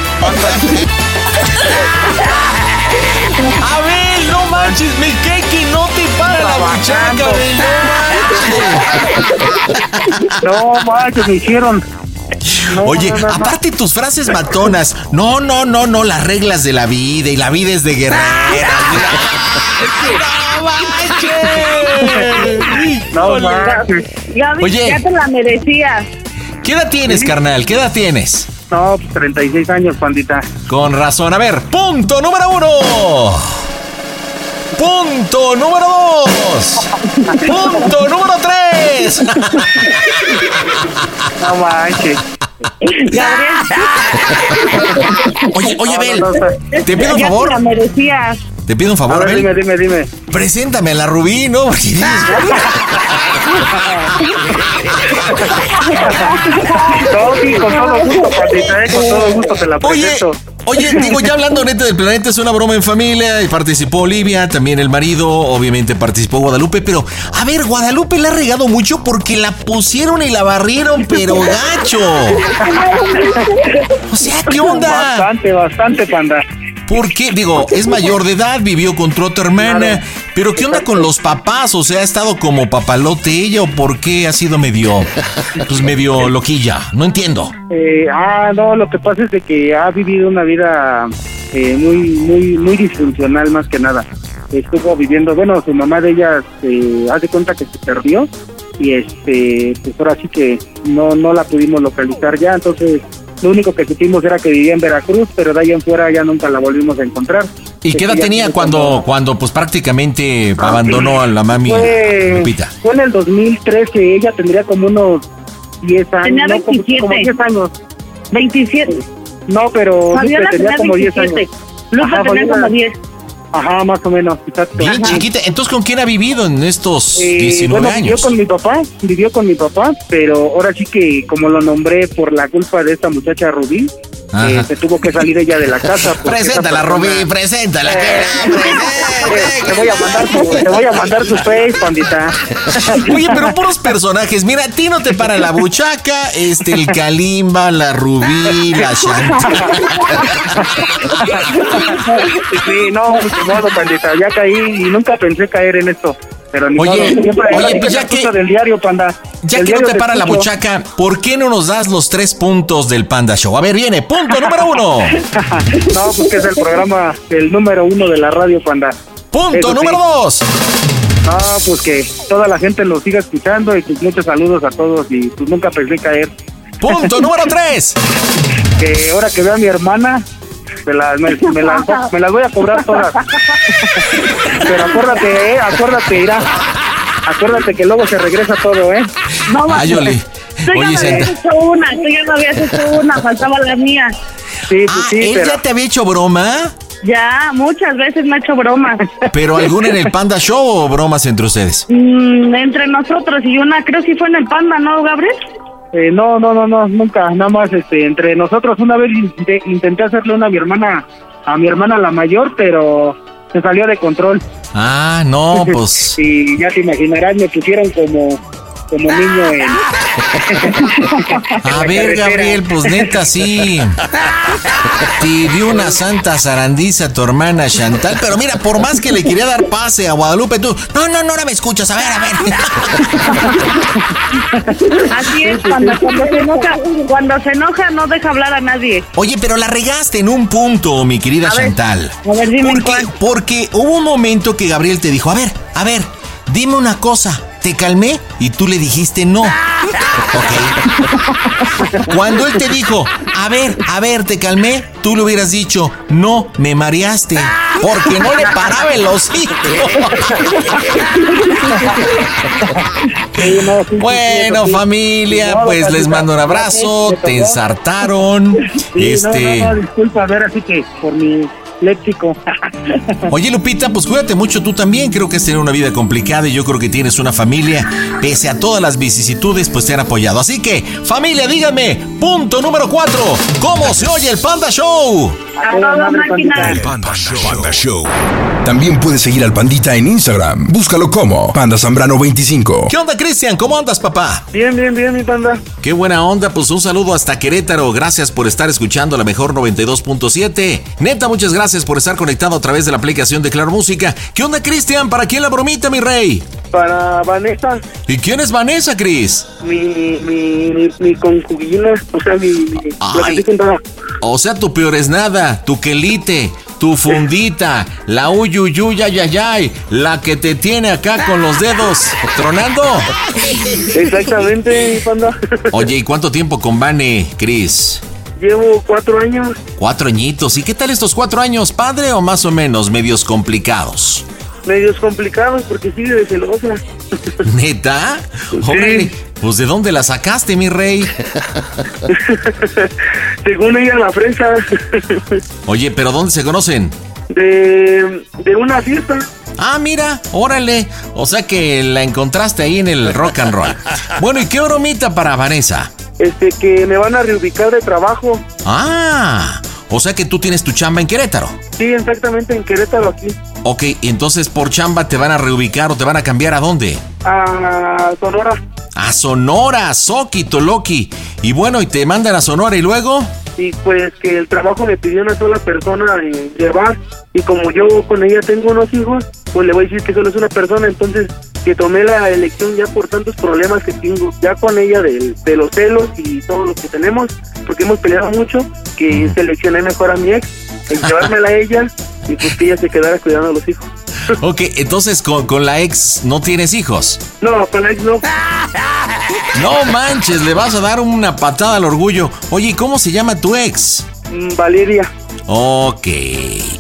Abel, no manches, me cae que no te para la buchaca, Abel, No, manches, me hicieron. No, Oye, no, no, no. aparte tus frases matonas. No, no, no, no, las reglas de la vida y la vida es de guerrera. No, manches. Oye. ya te la merecías. ¿Qué edad tienes, carnal? ¿Qué edad tienes? No, pues 36 años, pandita. Con razón. A ver, punto número uno. Punto número dos. Punto número tres. No manches. Gabriel, Oye, oye, No, Abel, no, no, te pido un ya favor. te la merecías. Te pido un A favor, ver, dime, Abel. dime, dime. Preséntame a la Rubí, ¿no? Porque dices, No, sí, con todo gusto, eh, con todo gusto te la Oye, oye, digo, ya hablando neta del planeta, es una broma en familia, y participó Olivia, también el marido, obviamente participó Guadalupe, pero, a ver, Guadalupe la ha regado mucho porque la pusieron y la barrieron, pero gacho. O sea, ¿qué onda? Bastante, bastante, panda. ¿Por qué? Digo, es mayor de edad, vivió con tu otra hermana, pero ¿qué onda con los papás? O sea, ¿ha estado como papalote ella o por qué ha sido medio, pues medio loquilla? No entiendo. Eh, ah, no, lo que pasa es de que ha vivido una vida eh, muy, muy, muy disfuncional más que nada. Estuvo viviendo, bueno, su mamá de ella se hace cuenta que se perdió y este, pues ahora sí que no, no la pudimos localizar ya, entonces lo único que supimos era que vivía en Veracruz, pero de ahí en fuera ya nunca la volvimos a encontrar. ¿Y qué edad tenía cuando, como- cuando pues prácticamente abandonó a la mami Fue, Lupita? fue en el 2013, ella tendría como unos 10 años. Tenía no, como- 27. como 10 años. 27. No, pero Fabiola Lupe tenía tenía como 10 27. años. Lupe Ajá, tenía Fabiola- como 10. Ajá, más o menos, exacto. Bien chiquita. Entonces, ¿con quién ha vivido en estos Eh, 19 bueno, vivió años? con mi papá, vivió con mi papá, pero ahora sí que como lo nombré por la culpa de esta muchacha Rubí. Eh, se tuvo que salir ella de la casa. Preséntala, persona- Rubí, preséntala. Eh, te voy a mandar tu, te voy a mandar tu face, pandita. Oye, pero puros personajes. Mira, a ti no te para la buchaca, este, el Kalimba, la Rubí, la Shanti. Sí, no, modo, pandita, ya caí y nunca pensé caer en esto. Pero ni Oye, modo, oye, pues ya que- del diario, panda. Ya El que no te para la buchaca, ¿por qué no nos das los tres puntos del Panda Show? A ver, viene, punto número uno. no, pues que es el programa, el número uno de la radio, panda. Punto Eso sí. número dos. No, pues que toda la gente lo siga escuchando y pues muchos saludos a todos y pues nunca pensé caer. Punto número tres. Que ahora que vea a mi hermana, me las, me, me las, me las voy a cobrar todas. Pero acuérdate, eh, acuérdate, irá. Acuérdate que luego se regresa todo, ¿eh? No, Ay, Oli. Tú ya Oye, me habías hecho una, tú ya me habías hecho una, faltaba la mía. Sí, Ah, sí, ¿él pero... ya te había hecho broma? Ya, muchas veces me ha hecho bromas. ¿Pero alguna en el Panda Show o bromas entre ustedes? Mm, entre nosotros y una, creo que fue en el Panda, ¿no, Gabriel? Eh, no, no, no, no, nunca, nada más este, entre nosotros una vez intenté, intenté hacerle una a mi hermana, a mi hermana la mayor, pero se salió de control. Ah, no, pues. Y ya te imaginarás, me pusieron como, como niño en, A ver, Gabriel, pues neta, sí. Te dio una santa zarandiza a tu hermana Chantal, pero mira, por más que le quería dar pase a Guadalupe, tú, no, no, no, ahora me escuchas, a ver, a ver. Así es, cuando, cuando se enoja, cuando se enoja no deja hablar a nadie. Oye, pero la regaste en un punto, mi querida A ver, Chantal. a ver, dime porque, cuál. porque hubo un momento que Gabriel te dijo, a ver, a ver, dime una cosa. Te calmé y tú le dijiste no. Ok. Cuando él te dijo, a ver, a ver, te calmé, tú le hubieras dicho, no, me mareaste. Porque no le paraba el hocico. Bueno, familia, pues les mando un abrazo. Te ensartaron. Este. disculpa, a ver, así que por mi léxico. Oye, Lupita, pues cuídate mucho tú también. Creo que has tenido una vida complicada y yo creo que tienes una familia. Pese a todas las vicisitudes, pues te han apoyado. Así que, familia, díganme, punto número cuatro. ¿Cómo se oye el Panda Show? A toda máquina. Panda Show. También puedes seguir al Pandita en Instagram. Búscalo como Panda Zambrano 25. ¿Qué onda, Cristian? ¿Cómo andas, papá? Bien, bien, bien, mi panda. Qué buena onda, pues un saludo hasta Querétaro. Gracias por estar escuchando la mejor 92.7. Neta, muchas gracias por estar conectado a través de la aplicación de Claro Música. ¿Qué onda, Cristian? ¿Para quién la bromita, mi rey? Para Vanessa, ¿Y quién es Vanessa, Cris? mi, mi, mi, mi concubina, o sea, mi, mi Ay. O sea, tu peor es nada, tu quelite, tu fundita, la uyuyuyayayay, la que te tiene acá con los dedos tronando. Exactamente, panda. Oye, ¿y cuánto tiempo con Vane, Cris? Llevo cuatro años. Cuatro añitos. ¿Y qué tal estos cuatro años, padre, o más o menos medios complicados? medios complicados porque sigue de celosa. ¿Neta? Órale, pues ¿de dónde la sacaste, mi rey? Según ella, la fresa. Oye, ¿pero dónde se conocen? De, de una fiesta. Ah, mira, órale. O sea que la encontraste ahí en el rock and roll. Bueno, ¿y qué bromita para Vanessa? Este, que me van a reubicar de trabajo. Ah, o sea que tú tienes tu chamba en Querétaro. Sí, exactamente, en Querétaro aquí. Ok, entonces por chamba te van a reubicar o te van a cambiar a dónde? A Sonora. A Sonora, Soki, Toloki. Y bueno, y te mandan a Sonora y luego. Y pues que el trabajo me pidió una sola persona llevar. Y como yo con ella tengo unos hijos, pues le voy a decir que solo es una persona. Entonces, que tomé la elección ya por tantos problemas que tengo ya con ella de, de los celos y todo lo que tenemos, porque hemos peleado mucho, que seleccioné mejor a mi ex, en llevármela a ella y pues que ella se quedara cuidando a los hijos. Ok, entonces con, con la ex no tienes hijos. No, con la ex no. No manches, le vas a dar una patada al orgullo. Oye, ¿y ¿cómo se llama tu ex? Mm, Valeria, Ok,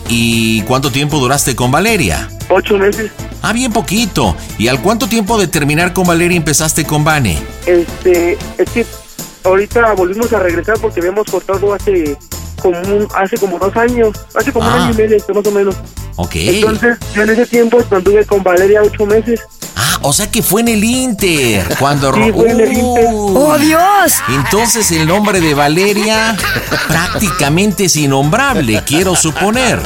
¿y cuánto tiempo duraste con Valeria? ocho meses. Ah, bien poquito. ¿Y al cuánto tiempo de terminar con Valeria empezaste con Vane? Este, es que ahorita volvimos a regresar porque habíamos cortado hace como un- hace como dos años, hace como un Ah. año y medio, más o menos. Ok. Entonces, yo en ese tiempo anduve con Valeria ocho meses. Ah, o sea que fue en el Inter. Cuando Sí, fue en el Inter. ¡Oh, Dios! Entonces el nombre de Valeria prácticamente es innombrable, quiero suponer.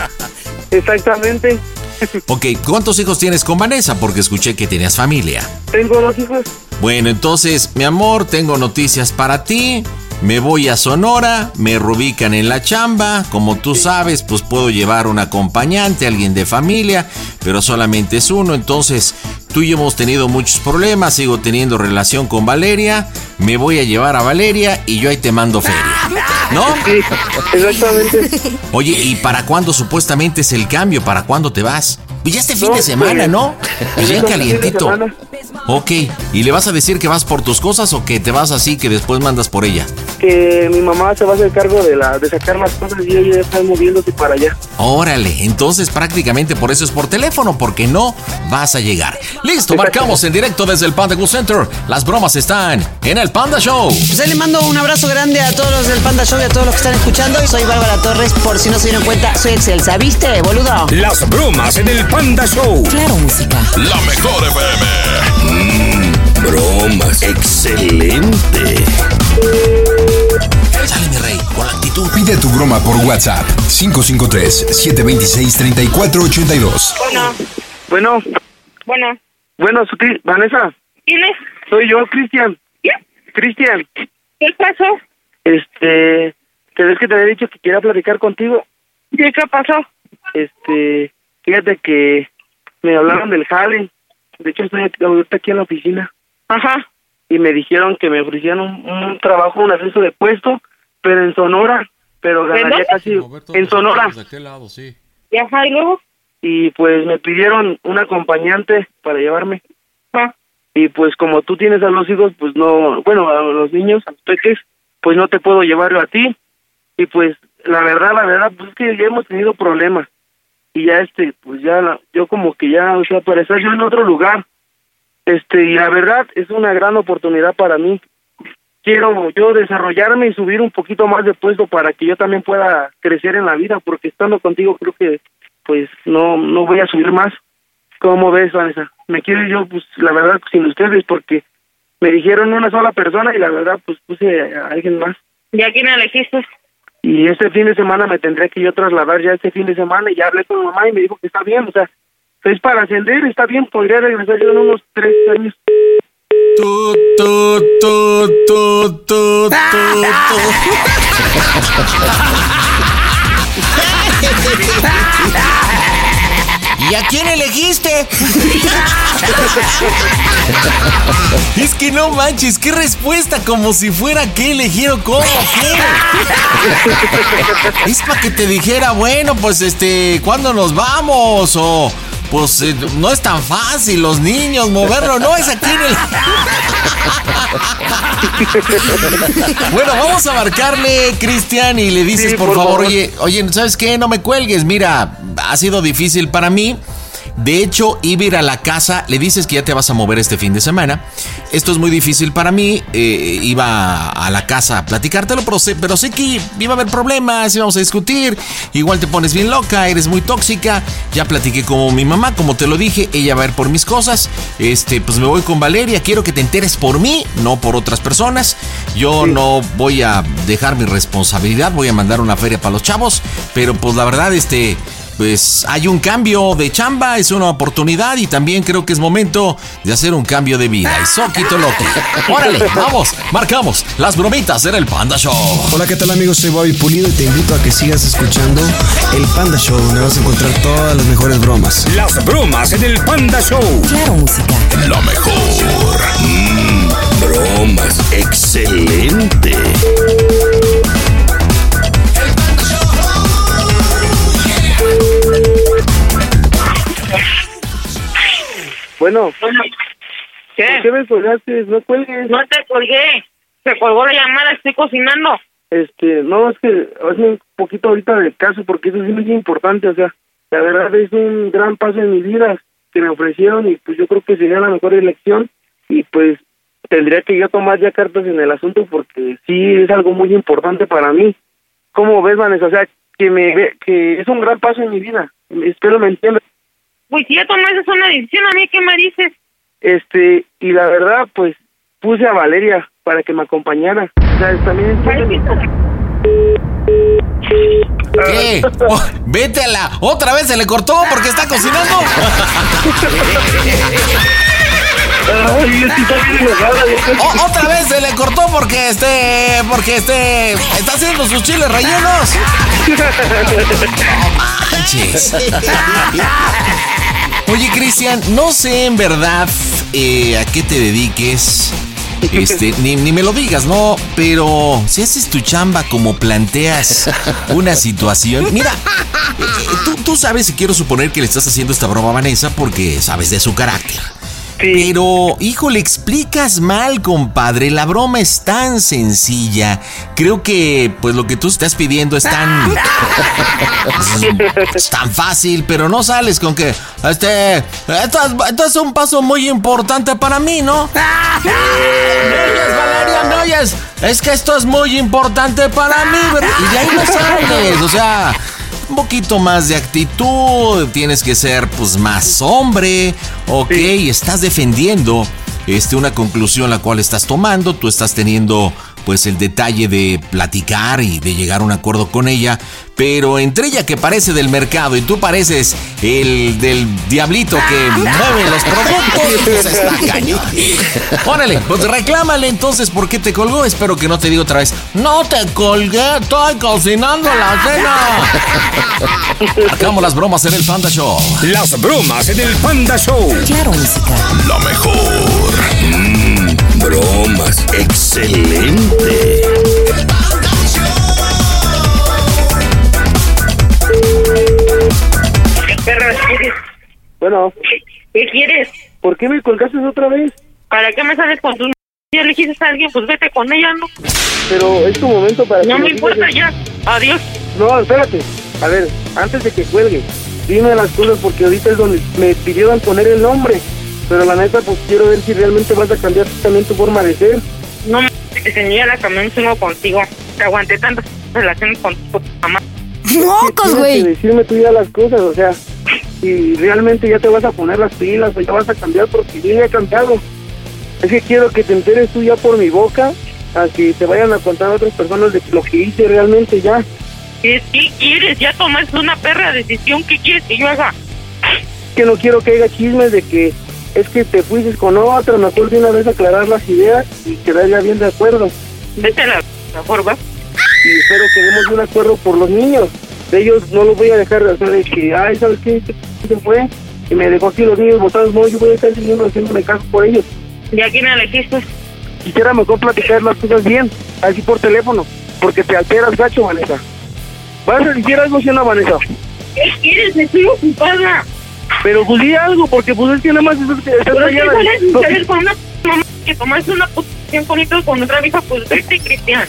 Exactamente. Ok, ¿cuántos hijos tienes con Vanessa? Porque escuché que tenías familia. Tengo dos hijos. Bueno, entonces, mi amor, tengo noticias para ti. Me voy a Sonora, me reubican en la chamba. Como tú sabes, pues puedo llevar un acompañante, alguien de familia, pero solamente es uno. Entonces, tú y yo hemos tenido muchos problemas, sigo teniendo relación con Valeria. Me voy a llevar a Valeria y yo ahí te mando feria. ¿No? Sí, exactamente. Oye, ¿y para cuándo supuestamente es el cambio? ¿Para cuándo te vas? Pues ya este fin No, de semana, pues, ¿no? Pues bien este calientito. Ok, ¿y le vas a decir que vas por tus cosas o que te vas así que después mandas por ella? Que mi mamá se va a hacer cargo de la de sacar las cosas y ella ya está moviéndose para allá. Órale, entonces prácticamente por eso es por teléfono, porque no vas a llegar. Listo, marcamos en directo desde el Panda Cool Center. Las bromas están en el Panda Show. Pues ahí le mando un abrazo grande a todos los del Panda Show y a todos los que están escuchando. Soy Bárbara Torres, por si no se dieron cuenta, soy Excelsa, ¿viste, boludo? Las bromas en el Panda Show. Claro, música. La mejor FM. Mm, bromas. Excelente. Sale mi rey, con la actitud. Pide tu broma por WhatsApp 553-726-3482. Bueno, Bueno, bueno. bueno, Vanessa, ¿Quién es? soy yo, Cristian. ¿Quién? Cristian, ¿Qué pasó? este, te ves que te había dicho que quería platicar contigo. ¿Qué, qué pasó? Este, fíjate que me hablaron del jale. De hecho, estoy aquí- ahorita aquí en la oficina. Ajá. Y me dijeron que me ofrecían un, un trabajo, un ascenso de puesto, pero en Sonora. Pero ganaría casi en Sonora. Y ajá, y luego. Y pues me pidieron un acompañante para llevarme. Ah. Y pues como tú tienes a los hijos, pues no, bueno, a los niños, a los peques, pues no te puedo llevar yo a ti. Y pues la verdad, la verdad, pues es que ya hemos tenido problemas. Y ya este, pues ya, yo como que ya, o sea, para estar yo en otro lugar. Este, y la verdad es una gran oportunidad para mí. Quiero yo desarrollarme y subir un poquito más de puesto para que yo también pueda crecer en la vida, porque estando contigo creo que pues no no voy a subir más. ¿Cómo ves, Vanessa? Me quiero yo, pues la verdad, sin ustedes, porque me dijeron una sola persona y la verdad, pues puse a alguien más. ¿Y a quién elegiste? Y este fin de semana me tendré que yo trasladar ya este fin de semana y ya hablé con mi mamá y me dijo que está bien, o sea, es para ascender, está bien, podría regresar yo en unos tres años. Tu, tu, tu, tu, tu, tu, tu. ¿Y a quién elegiste? es que no manches, qué respuesta, como si fuera que eligieron cómo, qué. Es para que te dijera, bueno, pues este, ¿cuándo nos vamos? O pues eh, no es tan fácil los niños moverlo, no es aquí en el. bueno, vamos a marcarle, Cristian, y le dices, Sí, por, por favor, favor. oye, oye, ¿sabes qué? No me cuelgues, mira, ha sido difícil para mí. De hecho, iba a ir a la casa, le dices que ya te vas a mover este fin de semana. Esto es muy difícil para mí. eh, iba a la casa a platicártelo, pero sé, pero sé que iba a haber problemas, íbamos a discutir. Igual te pones bien loca, eres muy tóxica. Ya platiqué con mi mamá, como te lo dije, ella va a ir por mis cosas. Este, pues me voy con Valeria. Quiero que te enteres por mí, no por otras personas. Yo no voy a dejar mi responsabilidad, voy a mandar una feria para los chavos. Pero pues la verdad, este pues hay un cambio de chamba, es una oportunidad y también creo que es momento de hacer un cambio de vida. Y Soquito Loki. Órale, vamos, marcamos las bromitas en el Panda Show. Hola, ¿qué tal amigos? Soy Bobby Pulido y te invito a que sigas escuchando el Panda Show, donde vas a encontrar todas las mejores bromas. Las bromas en el Panda Show. Claro, música. Lo mejor. Mm, bromas. Excelente. Bueno, ¿Qué? ¿por qué me colgaste? No cuelgues. No te colgué. Se colgó la llamada, estoy cocinando. Este, no, es que hazme un poquito ahorita de caso, porque eso sí es muy importante, o sea, la verdad es un gran paso en mi vida que me ofrecieron y pues yo creo que sería la mejor elección y pues tendría que yo tomar ya cartas en el asunto porque sí es algo muy importante para mí. ¿Cómo ves, Vanessa? O sea, que me ve- que es un gran paso en mi vida. Espero me entiendas. Pues si ya tomaste una decisión, a mí, ¿qué me dices? Este, y la verdad, pues puse a Valeria para que me acompañara. O sea, también. ¿Qué? Oh, vete a la. ¿Otra vez se le cortó porque está cocinando? Ay, está bien. O- otra vez se le cortó porque este. Porque este. Está haciendo sus chiles rellenos. No manches. Oye, Cristian, no sé en verdad eh, a qué te dediques. Este, ni, ni me lo digas, no, pero si haces tu chamba como planteas una situación. Mira, eh, eh, tú, tú sabes y quiero suponer que le estás haciendo esta broma a Vanessa porque sabes de su carácter. Pero, hijo, le explicas mal, compadre. La broma es tan sencilla. Creo que, pues, lo que tú estás pidiendo es tan. es tan fácil, pero no sales con que. Este. Esto es, esto es un paso muy importante para mí, ¿no? ¿Me oyes, Valeria? ¿Me oyes? Es que esto es muy importante para mí, ¿verdad? Y de ahí no sales. O sea, un poquito más de actitud, tienes que ser pues más hombre, ok, estás defendiendo este, una conclusión la cual estás tomando, tú estás teniendo pues el detalle de platicar y de llegar a un acuerdo con ella. Pero entre ella que parece del mercado y tú pareces el del diablito que mueve los productos, pues está cañón. Órale, pues reclámale entonces por qué te colgó. Espero que no te diga otra vez, no te colgué, estoy cocinando la cena. Acabamos las bromas en el Panda Show. Las bromas en el Panda Show. Claro, música. La mejor. Bromas. Excelente. ¿qué quieres? Bueno, ¿Qué quieres? ¿por qué me colgaste otra vez? ¿Para qué me sales con tu... Ya le dijiste a alguien, pues vete con ella, ¿no? Pero es tu momento para... No que me digas- importa ya. Adiós. No, espérate. A ver, antes de que cuelgue, dime las cosas porque ahorita es donde me pidieron poner el nombre. Pero la neta, pues quiero ver si realmente vas a cambiar también tu forma de ser. No me señora la cambié un contigo. Te aguanté tantas relaciones con tu mamá. ¡Mocos, Tienes güey! que decirme tú ya las cosas, o sea, si realmente ya te vas a poner las pilas o ya vas a cambiar porque yo ya he cambiado. Es que quiero que te enteres tú ya por mi boca, a que te vayan a contar a otras personas de lo que hice realmente ya. ¿Qué, qué quieres? Ya tomaste una perra decisión. ¿Qué quieres que yo haga? Que no quiero que haya chismes de que es que te fuiste con otra, mejor de una vez aclarar las ideas y quedar ya bien de acuerdo. Vete a la mejor, va. y espero que demos un acuerdo por los niños. De ellos no los voy a dejar de hacer de que, ay, ¿sabes qué? Se fue y me dejó así los niños botados. No, yo voy a estar siguiendo haciéndome caso por ellos. ¿Y a quién elegiste? Quisiera mejor platicar las cosas bien, así por teléfono, porque te alteras, gacho, Vanessa. ¿Vas a decir algo, si no, Vanessa? ¿Qué quieres? Estoy ocupada. Pero pues di algo, porque pues es que nada más estás estás Pero si callada. sales con una mamá que tomaste una posición bonita con otra vieja, pues vete, Cristian.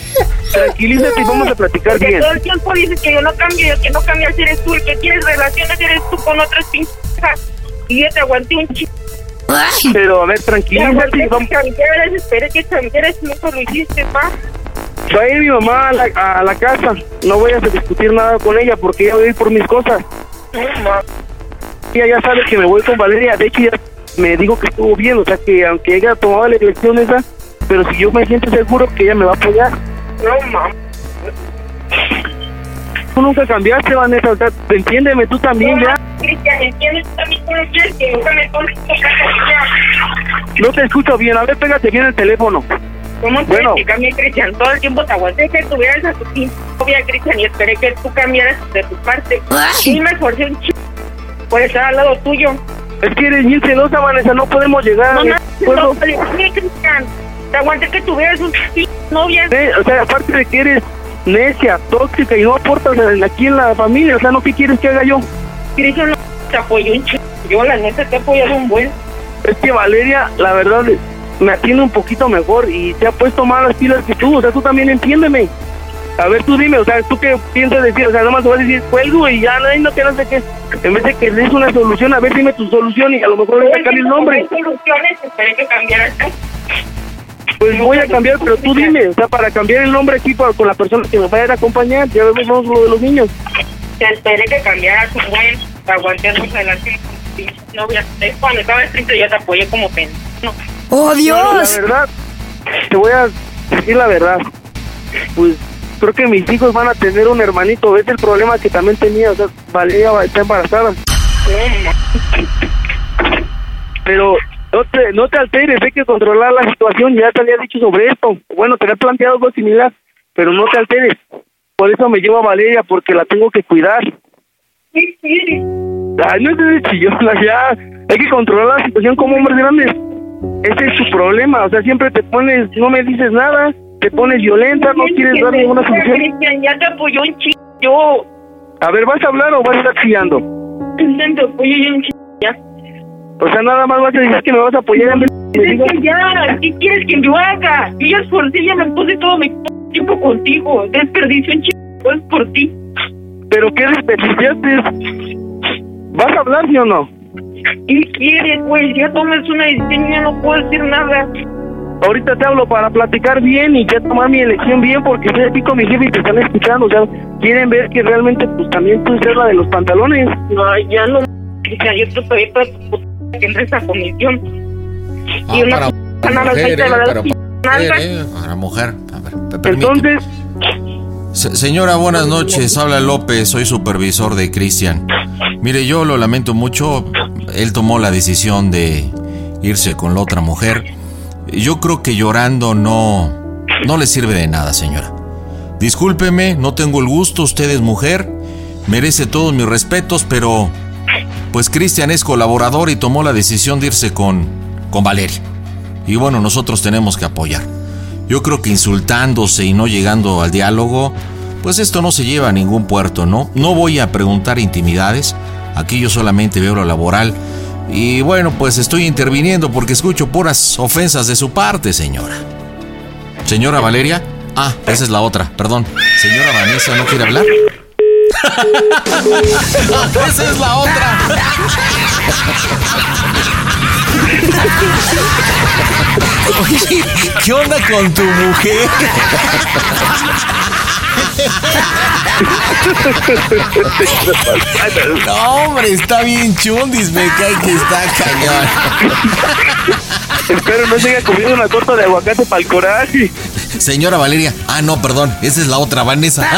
Tranquilízate y vamos a platicar Porque bien. todo el tiempo dices que yo no cambio, el que no cambias eres tú, el que tienes relaciones eres tú con otras pinches. Y yo te aguanté un chico. Pero a ver, Te tranquilízate y que vamos. cambiaras, esperé que cambiaras, nunca lo hiciste, va. Va a ir mi mamá a la, a la casa. No voy a discutir nada con ella porque ella va a ir por mis cosas. No, ma. Ella ya sabe que me voy con Valeria. De hecho, ya me dijo que estuvo bien. O sea, que aunque ella tomaba la elección esa, pero si yo me siento seguro que ella me va a apoyar. No, ma. Tú nunca cambiaste, Vanessa. O sea, entiéndeme tú también ya. Cristian, entiendes también que nunca me casa No te escucho bien. A ver, pégate bien el teléfono. ¿Cómo quieres Bueno. que cambie, Cristian? Todo el tiempo te aguanté que tuvieras a tu novia, Cristian, y esperé que tú cambiaras de tu parte. Y me esforcé un chico por estar al lado tuyo. Es que eres bien celosa, Vanessa. No podemos llegar No, a no, Cristian. Te aguanté que tuvieras un novia. Eh, O sea, aparte de que eres necia, tóxica y no aportas aquí en la familia. O sea, ¿no qué quieres que haga yo? Cristian no te apoyó un chico. Yo, la neta, te he apoyado un buen. Es que Valeria, la verdad, me atiende un poquito mejor y te ha puesto más las pilas que tú. O sea, tú también entiéndeme. A ver, tú dime, o sea, ¿tú qué piensas decir? O sea, nomás te vas a decir, cuelgo y ya, no, no, que no sé qué. En vez de que des una solución, a ver, dime tu solución y a lo mejor voy a sacar el nombre. Soluciones, esperé que cambiaras. Pues voy a cambiar, pero tú dime, o sea, para cambiar el nombre aquí para- con la persona que me vaya a acompañar, ya vemos lo de los niños. Te esperé que cambiaras buen. Te aguanté dos relaciones con tu pinche novia. Es Cuando estaba triste, yo te apoyé como pendejo. ¡Oh, No, Dios! la verdad, te voy a decir la verdad. Pues creo que mis hijos van a tener un hermanito. ¿Ves el problema que también tenía? O sea, Valeria va- está embarazada. Pero no te, no te alteres, hay que controlar la situación. Ya te había dicho sobre esto. Bueno, te había planteado algo similar, pero no te alteres. Por eso me llevo a Valeria, porque la tengo que cuidar. Ay, no estés de chillona, ya. Hay que controlar la situación como hombres grandes. Ese es tu problema. O sea, siempre te pones, no me dices nada, te pones violenta, no quieres dar ninguna solución. Cristian, ya te apoyó un chico. Yo. A ver, ¿vas a hablar o vas a estar chillando? Cristian, te apoyo yo un chico. Ya. O sea, nada más vas a decir que me vas a apoyar en vez de ya, ¿qué quieres que yo haga? Yo ya esforcé, ya me puse todo mi tiempo contigo. Desperdicio un chico, es por ti. Pero qué desperdiciaste. ¿Vas a hablar, sí o no? ¿Qué quieres, güey? Ya tomas una decisión ya no puedo decir nada. Ahorita te hablo para platicar bien y ya tomar mi elección bien porque estoy aquí con mi jefe y te están escuchando. O sea, quieren ver que realmente pues también tú eres la de los pantalones. No, ya no. Cristian, yo te pedí para tu que entres a comisión. y una para Nalgas. Eh, a la mujer. A ver. Entonces, Se- señora, buenas noches. Habla López, soy supervisor de Cristian. Mire, yo lo lamento mucho. Él tomó la decisión de irse con la otra mujer. Yo creo que llorando no, no le sirve de nada, señora. Discúlpeme, no tengo el gusto. Usted es mujer. Merece todos mis respetos, pero pues Cristian es colaborador y tomó la decisión de irse con, con Valeria. Y bueno, nosotros tenemos que apoyar. Yo creo que insultándose y no llegando al diálogo, pues esto no se lleva a ningún puerto, ¿no? No voy a preguntar intimidades, aquí yo solamente veo lo laboral. Y bueno, pues estoy interviniendo porque escucho puras ofensas de su parte, señora. Señora Valeria. Ah, esa es la otra, perdón. Señora Vanessa, ¿no quiere hablar? esa es la otra. ¿qué onda con tu mujer? No, hombre, está bien chundis, me cae que está cañón. Espero no se haya comido una torta de aguacate para el coraje. Señora Valeria. Ah, no, perdón, esa es la otra, Vanessa.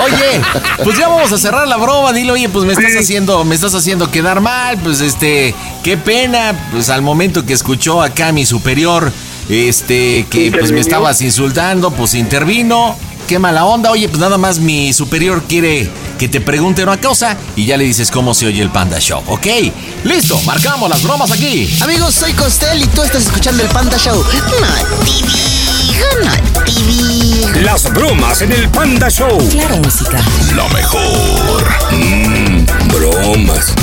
Oye, pues ya vamos a cerrar la broma. Dile, oye, pues me estás haciendo, me estás haciendo quedar mal. Pues este, qué pena. Pues al momento que escuchó acá mi superior, este, que pues me estabas insultando, pues intervino. Qué mala onda. Oye, pues nada más mi superior quiere que te pregunte una cosa y ya le dices cómo se oye el Panda Show, ¿ok? Listo, marcamos las bromas aquí. Amigos, soy Costel y tú estás escuchando el Panda Show. No, TV, no, TV. Las bromas en el Panda Show. Claro, música. Lo mejor. Mmm, bromas.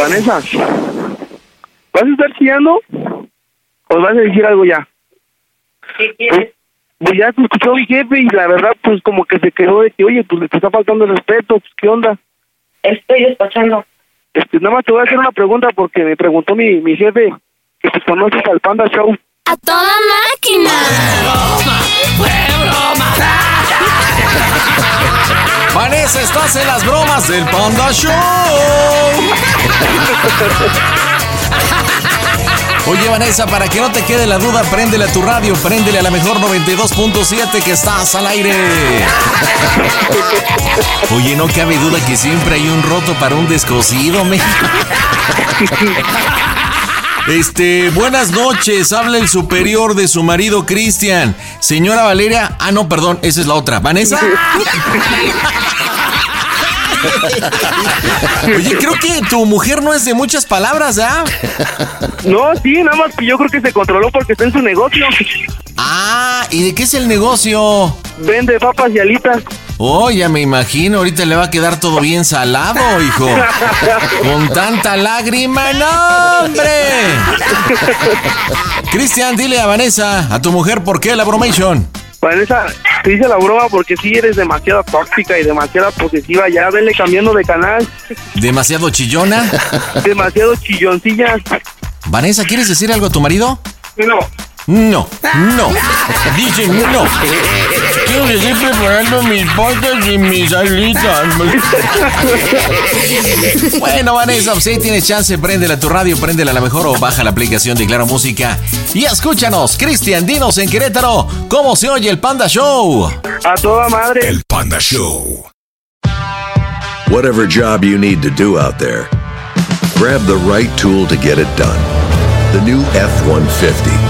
Vanessa, ¿vas a estar chillando? ¿O vas a decir algo ya? ¿qué quieres? Pues ya te escuchó mi jefe y la verdad, pues como que se quedó de que, oye, pues le te está faltando el respeto, pues qué onda. Estoy despachando. Este, nada más te voy a hacer una pregunta porque me preguntó mi, mi jefe que si conoces al Panda Show. ¡A toda máquina! Vanessa, estás en las bromas del Panda Show. Oye, Vanessa, para que no te quede la duda, préndele a tu radio, préndele a la mejor 92.7 que estás al aire. Oye, no cabe duda que siempre hay un roto para un descosido, me. Este, buenas noches, habla el superior de su marido Cristian. Señora Valeria, ah, no, perdón, esa es la otra. ¿Vanessa? Oye, creo que tu mujer no es de muchas palabras, ¿ah? No, sí, nada más que yo creo que se controló porque está en su negocio. Ah, ¿y de qué es el negocio? Vende papas y alitas. Oh, ya me imagino, ahorita le va a quedar todo bien salado, hijo. Con tanta lágrima, no, hombre. Cristian, dile a Vanessa, a tu mujer, ¿por qué la bromation? Vanessa, te hice la broma porque sí eres demasiado tóxica y demasiado posesiva. Ya vele cambiando de canal. ¿Demasiado chillona? Demasiado chilloncilla. Vanessa, ¿quieres decir algo a tu marido? No. No, no. Dice no. Quiero seguir preparando mis patas y mis alitas. Bueno, Vanessa, ahí tienes chance, préndela a tu radio, préndela a la mejor o baja la aplicación de Claro Música. Y escúchanos, Cristian, dinos en Querétaro, ¿cómo se oye el Panda Show? A toda madre. El Panda Show. Whatever job you need to do out there, grab the right tool to get it done. The new F 150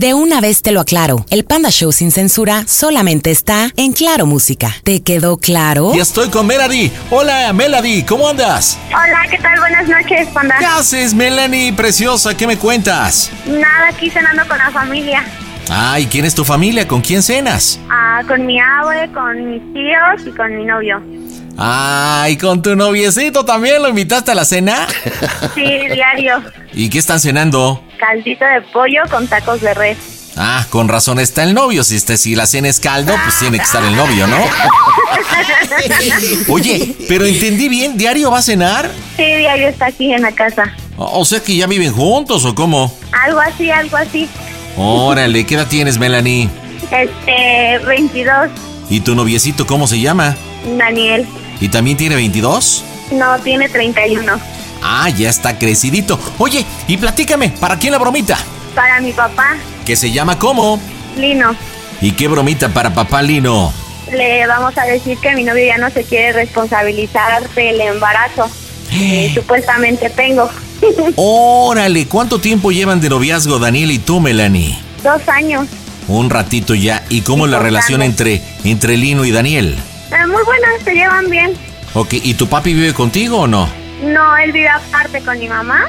De una vez te lo aclaro, el Panda Show sin censura solamente está en Claro Música. ¿Te quedó claro? Ya estoy con Melody. Hola, Melody, ¿cómo andas? Hola, ¿qué tal? Buenas noches, panda. ¿Qué haces, Melanie, preciosa? ¿Qué me cuentas? Nada, aquí cenando con la familia. Ay, ¿quién es tu familia? ¿Con quién cenas? Ah, con mi abue, con mis tíos y con mi novio. Ay, ¿con tu noviecito también lo invitaste a la cena? Sí, diario. ¿Y qué están cenando? Caldito de pollo con tacos de res. Ah, con razón está el novio. Si, este, si la cena es caldo, pues tiene que estar el novio, ¿no? Oye, pero entendí bien, ¿diario va a cenar? Sí, diario está aquí en la casa. O sea que ya viven juntos o cómo? Algo así, algo así. Órale, ¿qué edad tienes, Melanie? Este, 22, ¿Y tu noviecito cómo se llama? Daniel. ¿Y también tiene 22? No, tiene 31. Ah, ya está crecidito. Oye, y platícame, ¿para quién la bromita? Para mi papá, ¿Que se llama cómo? Lino. ¿Y qué bromita para papá Lino? Le vamos a decir que mi novio ya no se quiere responsabilizar del embarazo que supuestamente tengo. Órale, ¿cuánto tiempo llevan de noviazgo Daniel y tú, Melanie? Dos años. Un ratito ya. ¿Y cómo es la relación entre, entre Lino y Daniel? Eh, muy buenas, se llevan bien. Ok, ¿y tu papi vive contigo o no? No, él vive aparte con mi mamá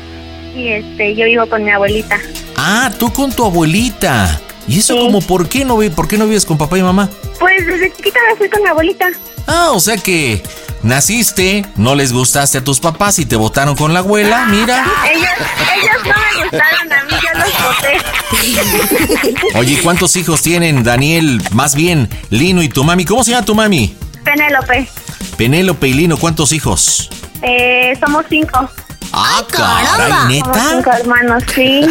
y este, yo vivo con mi abuelita. Ah, tú con tu abuelita. ¿Y eso como por qué no por qué no vives con papá y mamá? Pues desde chiquita me fui con mi abuelita. Ah, o sea que naciste, no les gustaste a tus papás y te votaron con la abuela, mira. Ellos, ellos no me gustaron a mí, yo los voté. Oye, ¿cuántos hijos tienen Daniel? Más bien, Lino y tu mami. ¿Cómo se llama tu mami? Penélope, Penélope y Lino, ¿cuántos hijos? eh, somos cinco. Ah, caray, Somos ¿neta? cinco hermanos, sí.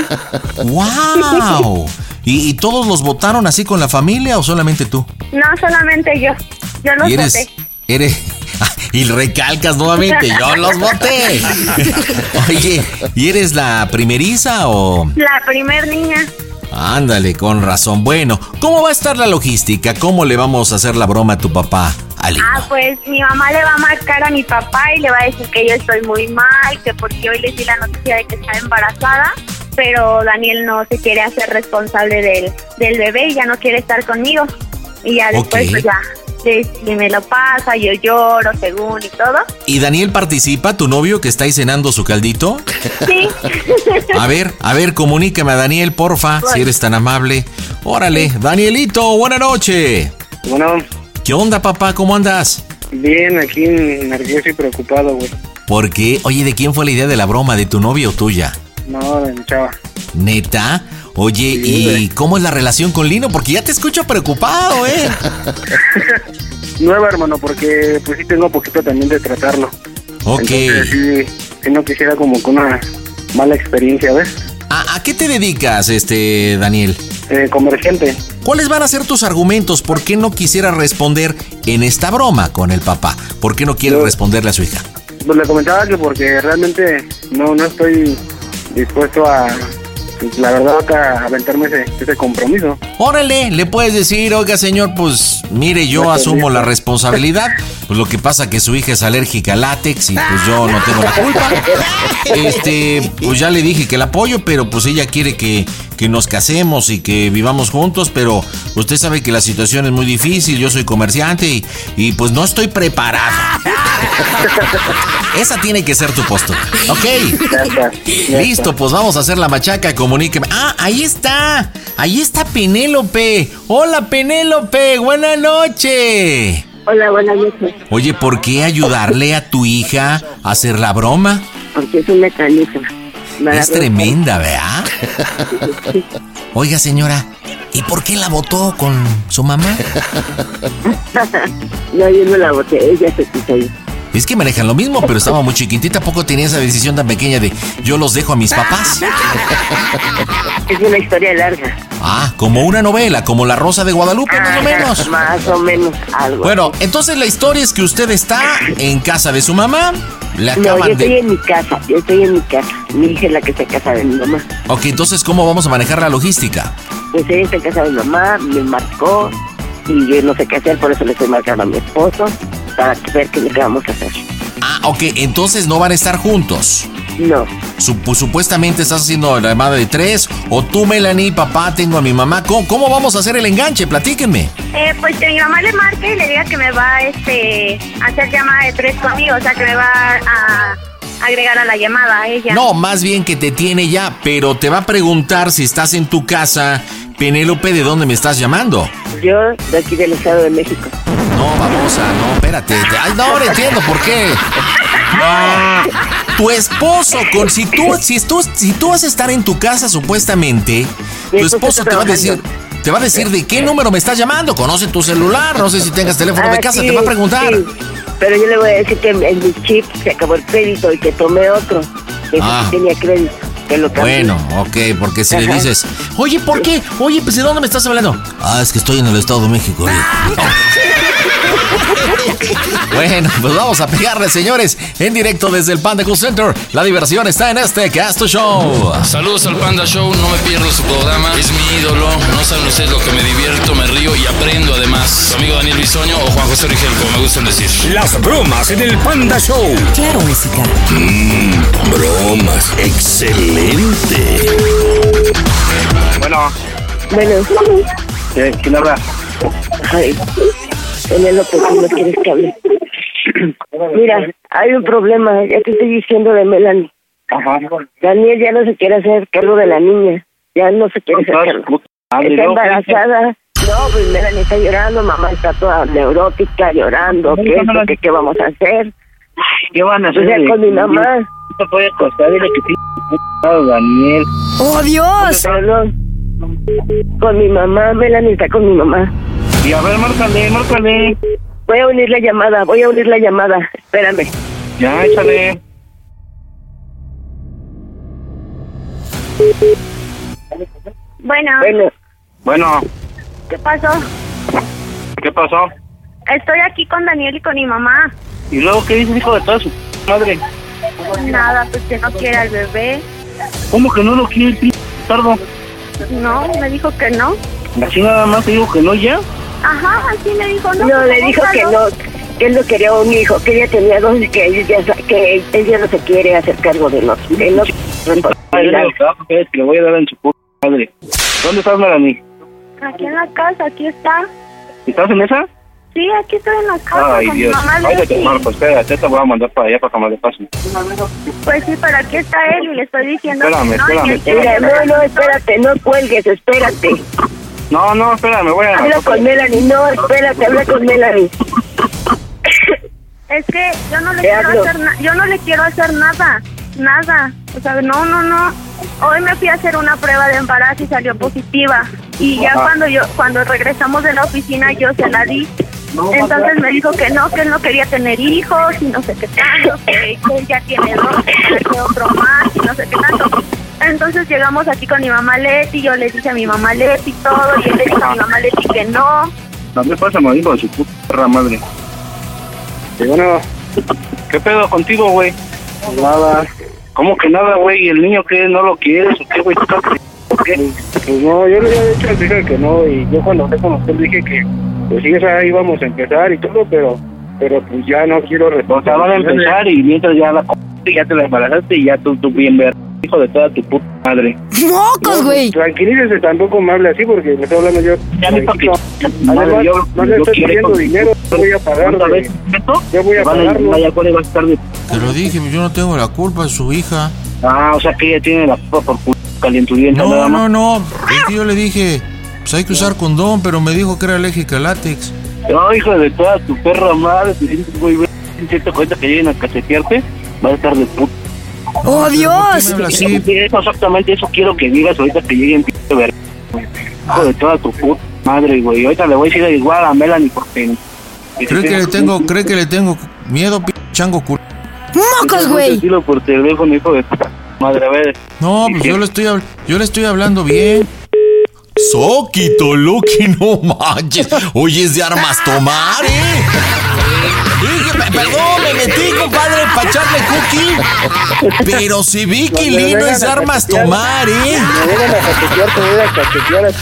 ¡Wow! ¿Y, y todos los votaron así con la familia o solamente tú? No solamente yo, yo los y eres, voté. eres, y recalcas nuevamente, yo los voté. Oye, ¿y eres la primeriza o...? La primer niña. Ándale, con razón. Bueno, ¿cómo va a estar la logística? ¿Cómo le vamos a hacer la broma a tu papá, Ali? Ah, pues mi mamá le va a marcar a mi papá y le va a decir que yo estoy muy mal, que porque hoy le di la noticia de que está embarazada, pero Daniel no se quiere hacer responsable del, del bebé y ya no quiere estar conmigo. Y ya después, pues ya, si si me lo pasa, yo lloro según y todo. ¿Y Daniel participa, tu novio que está ahí cenando su caldito? Sí. A ver, a ver, comunícame a Daniel, porfa, si eres tan amable. Órale, Danielito, buena noche. Bueno, ¿Qué onda, papá? ¿Cómo andas? bien, aquí nervioso y preocupado, güey. ¿Por qué? Oye, ¿de quién fue la idea de la broma? ¿De tu novio o tuya? No, de mi chava. ¿Neta? Oye, ¿y cómo es la relación con Lino? Porque ya te escucho preocupado, ¿eh? Nueva, hermano, porque pues sí tengo poquito también de tratarlo. Ok. Entonces, sí, sí no quisiera como con una mala experiencia, ¿ves? ¿A, a qué te dedicas, este, Daniel? Eh, comerciante. ¿Cuáles van a ser tus argumentos? ¿Por qué no quisiera responder en esta broma con el papá? ¿Por qué no quieres responderle a su hija? Pues le comentaba que porque realmente no, no estoy dispuesto a, pues, la verdad, a aventarme ese, ese compromiso. Órale, le puedes decir, oiga señor, pues mire, yo No, asumo la responsabilidad. Pues lo que pasa que su hija es alérgica al látex y pues yo no tengo la culpa. Este, pues ya le dije que la apoyo, pero pues ella quiere que, que nos casemos y que vivamos juntos, pero usted sabe que la situación es muy difícil, yo soy comerciante y, y pues no estoy preparado. Esa tiene que ser tu postura. Ok. Listo, pues vamos a hacer la machaca, comuníqueme. Ah, ahí está. Ahí está Penélope. Hola Penélope, buena noche. Hola, buenas noches. Oye, ¿por qué ayudarle a tu hija a hacer la broma? Porque es un Es tremenda, ¿verdad? Oiga, señora, ¿y por qué la votó con su mamá? no, yo no la boté, ella se quiso ir. Es que manejan lo mismo, pero estaba muy chiquitita, poco tenía esa decisión tan pequeña de yo los dejo a mis papás. Es una historia larga. Ah, como una novela, como La Rosa de Guadalupe, más o menos. Más o menos, algo. Bueno, entonces la historia es que usted está en casa de su mamá, le no, yo acaban estoy de... en mi casa, yo estoy en mi casa. Mi hija es la que está en casa de mi mamá. Ok, entonces, ¿cómo vamos a manejar la logística? Pues ella está en casa de mi mamá, me marcó y yo no sé qué hacer, por eso le estoy marcando a mi esposo para ver qué vamos a hacer. Ah, ok, entonces no van a estar juntos. No. Sup- supuestamente estás haciendo la llamada de tres, o tú, Melanie, papá, tengo a mi mamá. ¿Cómo, cómo vamos a hacer el enganche? Platíquenme. Eh, pues que mi mamá le marque y le diga que me va este, a hacer llamada de tres conmigo, o sea, que me va a agregar a la llamada a ella. No, más bien que te tiene ya, pero te va a preguntar si estás en tu casa. Penélope, ¿de dónde me estás llamando? Yo, de aquí del Estado de México. No, babosa, no, espérate. te- Ay, no, ahora entiendo por qué. Ah, tu esposo, con, si, tú, si, tú, si tú vas a estar en tu casa supuestamente, tu esposo esposo te va a decir... Te va a decir de qué número me estás llamando. Conoce tu celular. No sé si tengas teléfono de Ah, casa. sí, te va a preguntar. sí. Pero yo le voy a decir que en mi chip se acabó el crédito y que tomé otro. Que Ah. tenía crédito. Que lo cambié. Bueno, ok, porque si le dices, oye, ¿por qué? Oye, pues ¿de dónde me estás hablando? Ah, es que estoy en el Estado de México. bueno, pues vamos a pegarle, señores, en directo desde el Panda Cool Center. La diversión está en este Casto Show. Saludos al Panda Show, no me pierdo su programa, es mi ídolo, no saben ustedes lo que me divierto, me río y aprendo además. Su amigo Daniel Bisoño o Juan José Rigel, como me gustan decir. Las bromas en el Panda Show. Claro, música. Mmm, bromas. Excelente. Bueno, Bueno, ¿qué- ¿quién habla? ay, Penélope, ¿cómo quieres que hable? Mira, hay un problema, ya te estoy diciendo de Melanie. Daniel ya no se quiere hacer cargo de la niña. Ya no se quiere hacer cargo. Está ¿no? embarazada. No, pues Melanie está llorando, mamá está toda neurótica, llorando. ¿Qué es lo que qué vamos a hacer? ¿Qué van a hacer? O sea, con mi mamá. No te puede costar, dile que sí, Daniel. ¡Oh, Dios! Con mi mamá, Melanie está con mi mamá. Y a ver, márcale, márcale. Voy a unir la llamada, voy a unir la llamada. Espérame. Ya, échale. Bueno, Bueno, Bueno, ¿qué pasó? ¿qué pasó? Estoy aquí con Daniel y con mi mamá. ¿Y luego qué dices, hijo de toda su madre? Nada, pues que no quiere al bebé. ¿Cómo que no lo quiere el p tardo? No, me dijo que no. Así nada más te digo que no ya. Ajá, así me dijo, no. no, pues, le dijo que no, que él no quería un hijo, que ella tenía dos y que ella, ya- que ella no se quiere hacer cargo de los de los Ay, yo digo que va a coger, que le voy a dar en su madre. ¿Dónde estás, Melanie? Aquí en la casa, aquí está. ¿Estás en esa? Sí, aquí estoy en la casa Ay, con Dios. mi mamá Ahorita te Leti. marco, espérate, te voy a mandar para allá para que me le pase. Pues sí, pero aquí está él y le estoy diciendo Espérame, que no. espérame, espérame. no, no, espérate, no cuelgues, espérate. No, no, espérame, voy a... Habla con Melanie, no, espérate, habla con Melanie. Es que yo no le quiero hablo. hacer yo no le quiero hacer nada, nada. O sea, no, no, no. Hoy me fui a hacer una prueba de embarazo y salió positiva. Y ya Ajá. cuando yo cuando regresamos de la oficina yo se la di. Entonces me dijo que no, que él no quería tener hijos y no sé qué tanto, que, que él ya tiene dos, que otro más y no sé qué tanto. Entonces llegamos aquí con mi mamá Leti, yo le dije a mi mamá Leti todo y él le dijo a mi mamá Leti que no. No me pasa, me dijo de su puta perra madre. Y bueno, ¿qué pedo contigo, güey? Nada. ¿Cómo que nada, güey? ¿Y el niño qué? ¿No lo quieres o qué, güey? ¿Tú estás- ¿Por qué? Pues no, yo le había dicho al dije que no, y yo cuando hablé con usted dije que, pues sí, esa íbamos a empezar y todo, pero, pero pues ya no quiero O sea, responder. van a empezar y mientras ya la c- ya te la embarazaste y ya tú, tú bien ver, hijo de toda tu puta madre. ¡Mocos, güey! Tranquilícese, tampoco me hable así porque me estoy hablando yo. Ya me toque. Además, Madre, yo, no le estoy pidiendo dinero, yo voy a pagar. Yo voy a pagarlo. Cuál va a estar de... Te lo dije, yo no tengo la culpa, es su hija. Ah, o sea que ella tiene la culpa por puta calienturienta No, nada más. no, no. Es que yo le dije, pues hay que usar condón, pero me dijo que era alérgica al látex. No, hijo de toda tu perra madre, te sientes muy bien. Siento cuenta que lleguen a cachetearte, vas a estar de puta. ¡Oh, Dios! así? Eso, exactamente eso quiero que digas ahorita que lleguen p ver. Hijo de toda tu puta madre, güey. Ahorita le voy a decir igual a Melanie porque. ¿Cree que le tengo, cree que le tengo miedo, p chango culo? ¡Mocos, güey! Dilo por teléfono, hijo de puta madre, a ver. No, pues yo le estoy, yo le estoy hablando bien. Soquito, Loki, no manches. Oye, es de armas tomar, ¿eh? Perdón, me metí, compadre, para echarle cookie. Pero si vi que Lino es armas tomar, ¿eh? Me vengan a cachetear, te voy a cachetear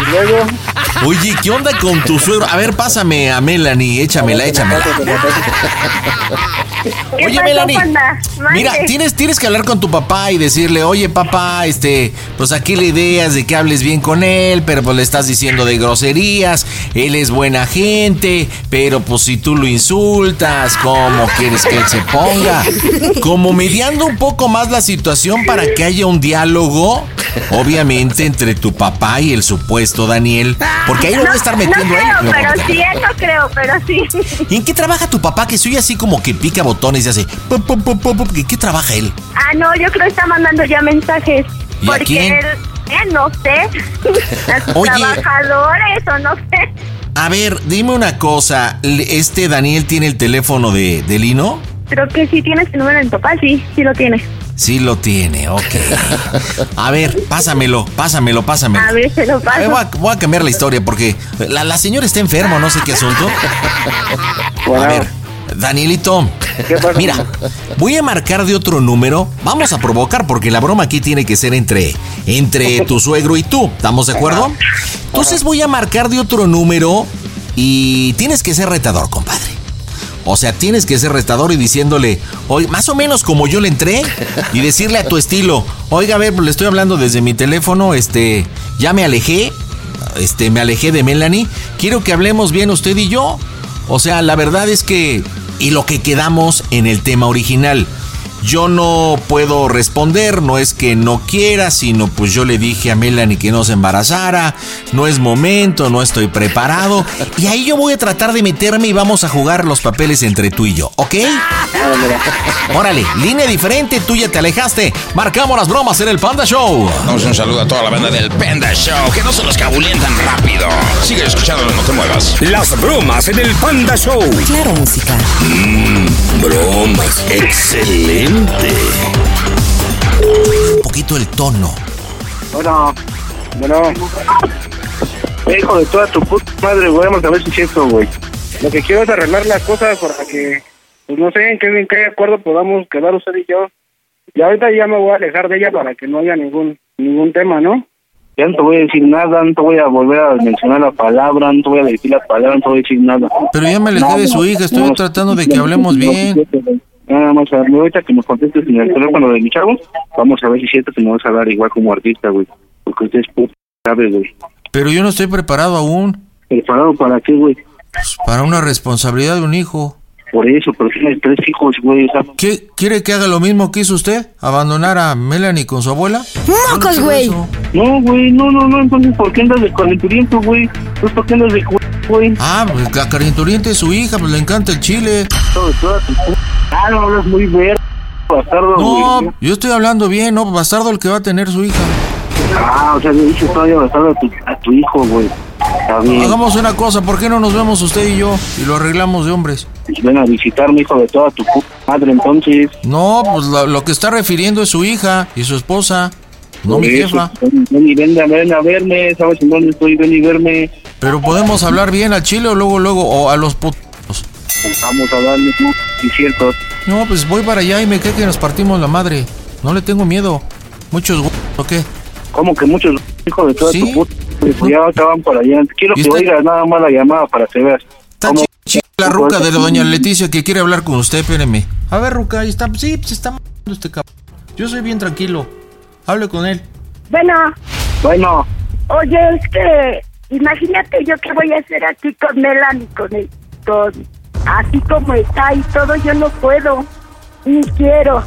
Y luego... Oye, ¿qué onda con tu suegro? A ver, pásame a Melanie, échamela, échamela. ¿Qué Oye, pasó, Melanie. Mira, tienes, tienes que hablar con tu papá y decirle, oye, papá, este, pues aquí la idea es de que hables bien con él, pero pues le estás diciendo de groserías, él es buena gente, pero pues si tú lo insultas, ¿cómo quieres que él se ponga? Como mediando un poco más la situación para que haya un diálogo, obviamente, entre tu papá y el supuesto Daniel, porque ahí lo va a estar metiendo no él. creo, pero sí, eso creo, pero sí. ¿Y en qué trabaja tu papá que soy así como que pica botones y hace... pum, qué trabaja él? Ah, no, yo creo que está mandando ya mensajes. ¿Y a porque quién? él, eh, no sé, a sus Oye. trabajadores o no sé. A ver, dime una cosa. ¿Este Daniel tiene el teléfono de, de Lino? Creo que sí tienes el número de mi papá, sí, sí lo tiene. Sí lo tiene, ok. A ver, pásamelo, pásamelo, pásamelo. A ver, se lo A ver, paso. voy a, voy a cambiar la historia porque la, la señora está enferma, no sé qué asunto. A ver, Danielito, mira, voy a marcar de otro número. Vamos a provocar porque la broma aquí tiene que ser entre, entre tu suegro y tú. ¿Estamos de acuerdo? Entonces voy a marcar de otro número y tienes que ser retador, compadre. O sea, tienes que ser retador y diciéndole, oye, más o menos como yo le entré, y decirle a tu estilo, oiga, a ver, le estoy hablando desde mi teléfono, este, ya me alejé, este, me alejé de Melanie, quiero que hablemos bien usted y yo. O sea, la verdad es que, y lo que quedamos en el tema original, yo no puedo responder, no es que no quiera, sino pues yo le dije a Melanie que no se embarazara, no es momento, no estoy preparado, y ahí yo voy a tratar de meterme y vamos a jugar los papeles entre tú y yo, ¿ok? Órale, línea diferente, tú ya te alejaste, marcamos las bromas en el Panda Show. Damos un saludo a toda la banda del Panda Show, que no se los cabulen tan rápido. Sigue escuchando, no te muevas. Las bromas en el Panda Show. Claro, música. Mmm, bromas. Excelente. Un poquito el tono. Bueno, bueno. Hijo de toda tu puta madre, güey, vamos a ver si es cierto, güey. Lo que quiero es arreglar las cosas para que, pues no sé, en qué, en qué acuerdo podamos quedar usted y yo. Y ahorita ya me voy a alejar de ella para que no haya ningún ningún tema, ¿no? Ya no te voy a decir nada, no te voy a volver a mencionar la palabra, no te voy a decir la palabra, no te voy a decir nada. Pero ya me alejé de su hija, estoy tratando de que hablemos bien. Nada más a ver, ahorita que me contestes en el teléfono de mi chavo, vamos a ver si es cierto que me vas a hablar igual como artista, güey. Porque usted es puta, sabe, güey. Pero yo no estoy preparado aún ¿Preparado para qué, güey? para una responsabilidad de un hijo. Por eso, pero tienes tres hijos, güey. ¿Qué, ¿Quiere que haga lo mismo que hizo usted? ¿Abandonar a Melanie con su abuela? ¡Mocos, güey! No, güey, no, no, no, entonces, ¿por qué andas de calenturiento, güey? Pues, ¿por qué andas de güey? Ah, pues la calenturienta es su hija, pues le encanta el chile. Todo, pu- Ah, no hablas muy ver, bastardo, güey. No, yo estoy hablando bien, ¿no? Bastardo el que va a tener su hija. Ah, o sea, le dices todavía bastardo a tu, a tu hijo, güey. Hagamos una cosa, ¿por qué no nos vemos usted y yo y lo arreglamos de hombres? Ven a visitarme, hijo de toda tu madre, entonces. No, pues lo, lo que está refiriendo es su hija y su esposa, no Por mi eso, jefa. Ven, ven y ven, a- ven a verme, ¿sabes en dónde estoy? Ven y verme. Pero podemos hablar bien al chile o luego, luego, o a los putos. Vamos a darle, cierto. No, pues voy para allá y me cae que nos partimos la madre. No le tengo miedo. Muchos ¿o qué? Como que muchos hijos de toda ¿Sí? tu puta. Pues ya acaban por allá. Quiero ¿Y que usted? oigas nada más la llamada para que veas. Cómo- la ruca de la doña Leticia que quiere hablar con usted, espéreme. A ver, ruca, ahí está. Sí, se está mandando este cabrón. Yo soy bien tranquilo. Hable con él. Bueno, Bueno, oye, es que imagínate yo qué voy a hacer aquí con Melanie, con el, con, así como está y todo, yo no puedo, ni quiero.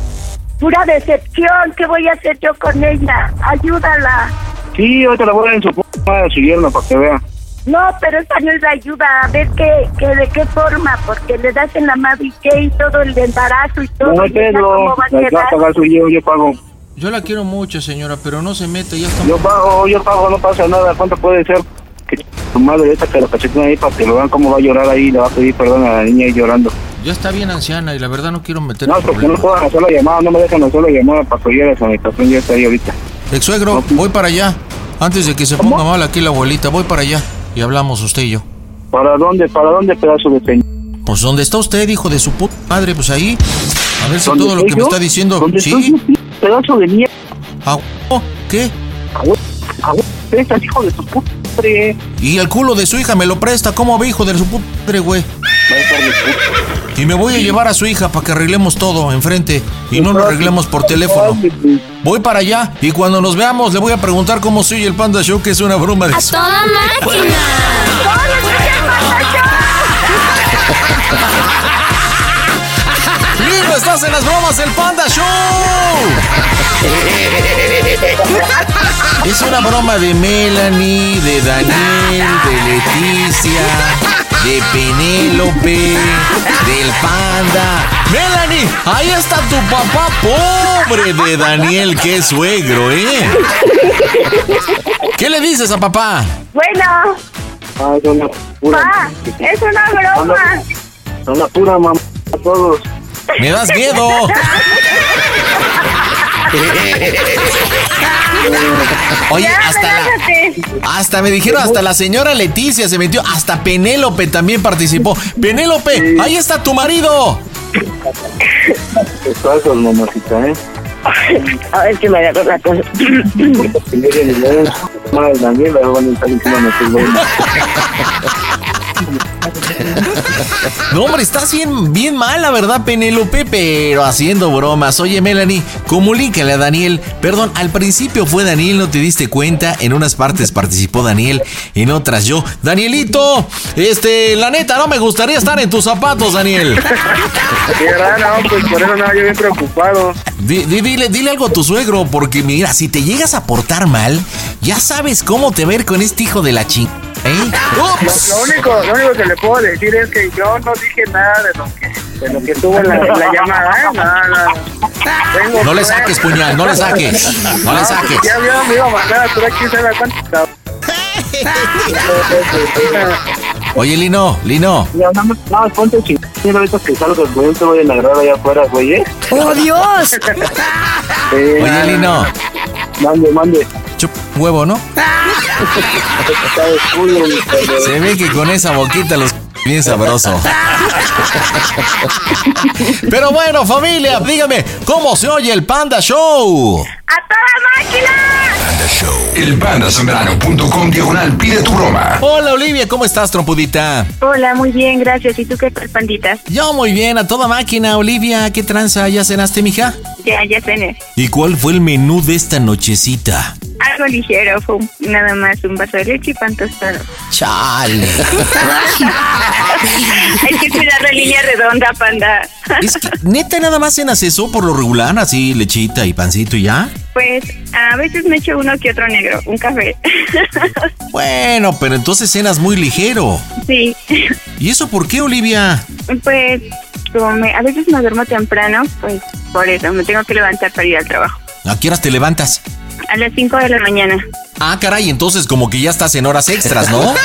Pura decepción, ¿qué voy a hacer yo con ella? Ayúdala. Sí, ahorita la voy a dar en su puta madre a su yerno para que vea. No, pero esa no es la ayuda, a ver qué, qué, de qué forma, porque le das en la madre y qué y todo el embarazo y todo. No, Pedro, va a la va a pagar soy yo, yo pago. Yo la quiero mucho, señora, pero no se meta, ya está. Yo pago, yo pago, no pasa nada. ¿Cuánto puede ser? Que tu madre esta que la cachetina ahí para que lo vean cómo va a llorar ahí, le va a pedir perdón a la niña ahí llorando. Ya está bien anciana y la verdad no quiero meter No, porque no puedan hacer la llamada, no me dejan hacer la llamada para que oiga la sanitación, ya está ahí ahorita. Ex suegro, voy para allá. Antes de que se ponga mal aquí la abuelita, voy para allá. Y hablamos usted y yo. ¿Para dónde, para dónde, pedazo de peña? Pues donde está usted, hijo de su puta madre, pues ahí. A ver si ¿Dónde todo lo que me está diciendo. ¿Dónde Sí. estoy pedazo de mierda? Ah, huevo, ¿Qué? Estás hijo de tu puta madre. Y el culo de su hija me lo presta. ¿Cómo ve, hijo de su puta madre, güey? Y me voy a llevar a su hija para que arreglemos todo enfrente y no lo arreglemos por teléfono. Voy para allá y cuando nos veamos le voy a preguntar cómo soy el Panda Show, que es una broma de... ¡A toda máquina! ¡Lindo! ¡Estás en las bromas del Panda Show! Es una broma de Melanie, de Daniel, de Leticia, de Penélope, del Panda. Melanie, ahí está tu papá pobre de Daniel, que es suegro, ¿eh? ¿Qué le dices a papá? Bueno, Ah, son la pura. pa, es una broma. Son la pura mamá a todos. Me das miedo. Oye, Ya, hasta la, hasta me dijeron, hasta la señora Leticia se metió, hasta Penélope también participó. Penélope, ahí está tu marido. Estás mamacita, ¿eh? A ver que me agarró la cosa. No, hombre, estás bien, bien mala, ¿verdad, Penélope? Pero haciendo bromas. Oye, Melanie, comunícale a Daniel. Perdón, al principio fue Daniel, no te diste cuenta. En unas partes participó Daniel, en otras yo. Danielito, este, la neta, no me gustaría estar en tus zapatos, Daniel. Sí, ¿verdad? No, pues por eso no, yo bien preocupado. Di- di- dile, dile algo a tu suegro, porque mira, si te llegas a portar mal, ya sabes cómo te ver con este hijo de la ching. ¿Eh? Lo, lo único, lo único que le puedo decir es que yo no dije nada de lo que, de lo que tuvo en la, en la llamada, ¿eh? No, no. Tengo No le saques, puñal, no le saques. No le saques. Ya vio, me iba a mandar a aquí. Oye, Lino, Lino. Ya, nada más, nada más ponte chingón. Ahorita que salgas, güey, te voy a agarrar allá afuera, güey, ¿eh? ¡Oh, Dios! Oye, Lino. Mande, mande. Chup huevo, ¿no? Se ve que con esa boquita los bien sabroso. Pero bueno, familia, dígame, ¿cómo se oye el Panda Show? ¡A toda máquina! Elpandasambrano.com diagonal pide tu broma. Hola, Olivia, ¿cómo estás, trompudita? Hola, muy bien, gracias. ¿Y tú qué tal, pandita? Yo muy bien, a toda máquina, Olivia, ¿qué tranza? ¿Ya cenaste, mija? Ya, ya cené. ¿Y cuál fue el menú de esta nochecita? Algo ligero, fue un- nada más un vaso de leche y pan tostado. Chale. Hay que cuidar la línea redonda, panda. Es que, neta, nada más cenas eso por lo regular, así lechita y pancito y ya. Pues a veces me echo uno que otro negro, un café. Bueno, pero entonces cenas muy ligero. sí, ¿Y eso por qué, Olivia? pues como me- a veces me duermo temprano, pues por eso me tengo que levantar para ir al trabajo. ¿A qué horas te levantas? A las 5 de la mañana. Ah, caray, entonces como que ya estás en horas extras, ¿no?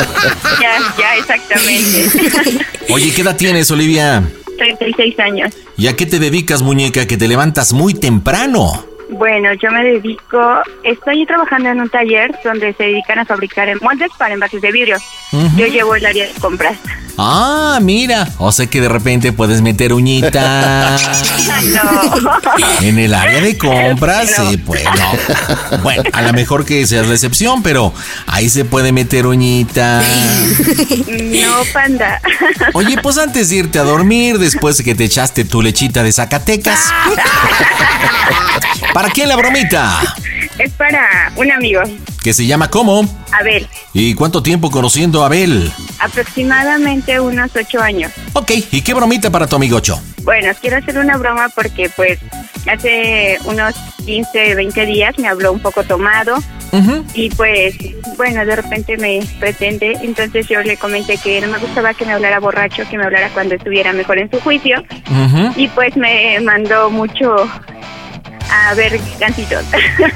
Ya, ya, exactamente. Oye, ¿qué edad tienes, Olivia? 36 años. ¿Y a qué te dedicas, muñeca, que te levantas muy temprano? Bueno, yo me dedico, estoy trabajando en un taller donde se dedican a fabricar moldes para envases de vidrio. Yo llevo el área de compras. Ah, mira, o sea que de repente puedes meter uñita No. en el área de compras, sí, pues no. Bueno, a lo mejor que seas la excepción, pero ahí se puede meter uñita. No, panda. Oye, pues antes de irte a dormir, después de que te echaste tu lechita de Zacatecas. ¿Para quién la bromita? Es para un amigo, Que se llama ¿cómo? Abel. ¿Y cuánto tiempo conociendo a Abel? Aproximadamente unos ocho años. Ok, ¿y qué bromita para tu amigocho? Bueno, quiero hacer una broma porque pues hace unos 15, 20 días me habló un poco tomado y pues bueno, de repente me pretende, entonces yo le comenté que no me gustaba que me hablara borracho, que me hablara cuando estuviera mejor en su juicio y pues me mandó mucho a ver gancitos.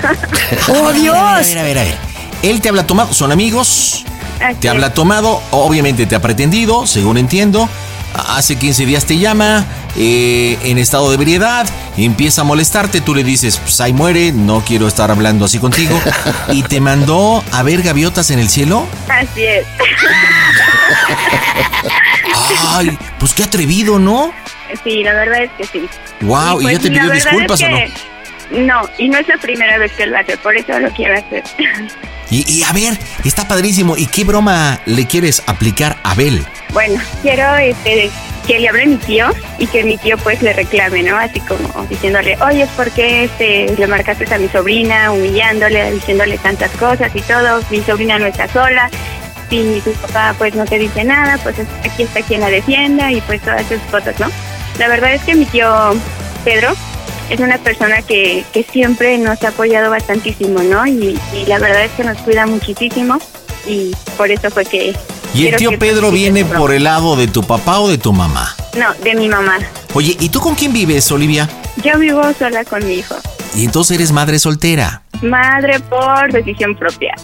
¡Oh, Dios! A ver, a ver, a ver. Él te habla tomado, son amigos. Así Te es. habla tomado, obviamente te ha pretendido, según entiendo. Hace 15 días te llama eh, en estado de ebriedad, empieza a molestarte, tú le dices, pues ahí muere, no quiero estar hablando así contigo. Y te mandó a ver gaviotas en el cielo. Así es. Ay, pues qué atrevido, ¿no? Sí, la verdad es que sí. Wow, ¿y, pues, ya te pidió disculpas es o no? No, y no es la primera vez que lo hace, por eso lo quiero hacer. Y, y a ver, está padrísimo. ¿Y qué broma le quieres aplicar a Abel? Bueno, quiero este, que le hable a mi tío y que mi tío pues le reclame, ¿no? Así como diciéndole, oye, ¿por qué este, le marcaste a mi sobrina, humillándole, diciéndole tantas cosas y todo? Mi sobrina no está sola, si tu papá pues no te dice nada, pues es- aquí está quien la defienda y pues todas esas cosas, ¿no? La verdad es que mi tío Pedro es una persona que, que siempre nos ha apoyado bastantísimo, ¿no? Y, y la verdad es que nos cuida muchísimo y por eso fue que... ¿Y el tío Pedro viene por el lado de tu papá o de tu mamá? No, de mi mamá. Oye, ¿y tú con quién vives, Olivia? Yo vivo sola con mi hijo. Y entonces eres madre soltera. Madre por decisión propia.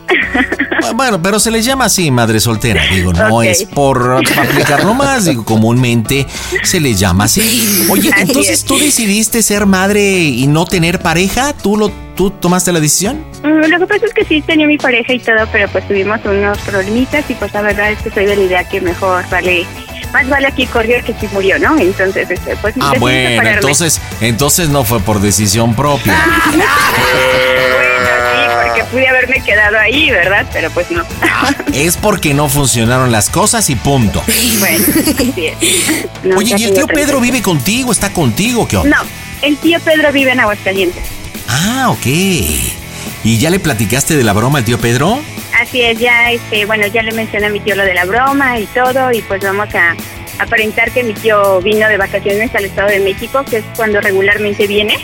Bu- Bueno, pero se les llama así madre soltera. Digo, no es por aplicarlo más. Digo, comúnmente se les llama así. Oye, Así entonces es. tú decidiste ser madre y no tener pareja. ¿Tú lo, tú tomaste la decisión? Mm, Lo que pasa es que sí tenía mi pareja y todo, pero pues tuvimos unos problemitas y pues la verdad es que soy de la idea que mejor vale, más vale aquí corrió que si murió, ¿no? Entonces, este, pues Ah, bueno, separarme. entonces, entonces no fue por decisión propia. Sí, porque pude haberme quedado ahí, ¿verdad? Pero pues no. Es porque no funcionaron las cosas y punto. bueno, así es. No, Oye, ¿y el tío Pedro vive contigo? ¿Está contigo? ¿Qué onda? No, el tío Pedro vive en Aguascalientes. Ah, ok. ¿Y ya le platicaste de la broma al tío Pedro? Así es, ya, este, bueno, ya le mencioné a mi tío lo de la broma y todo, y pues vamos a aparentar que mi tío vino de vacaciones al Estado de México, que es cuando regularmente viene,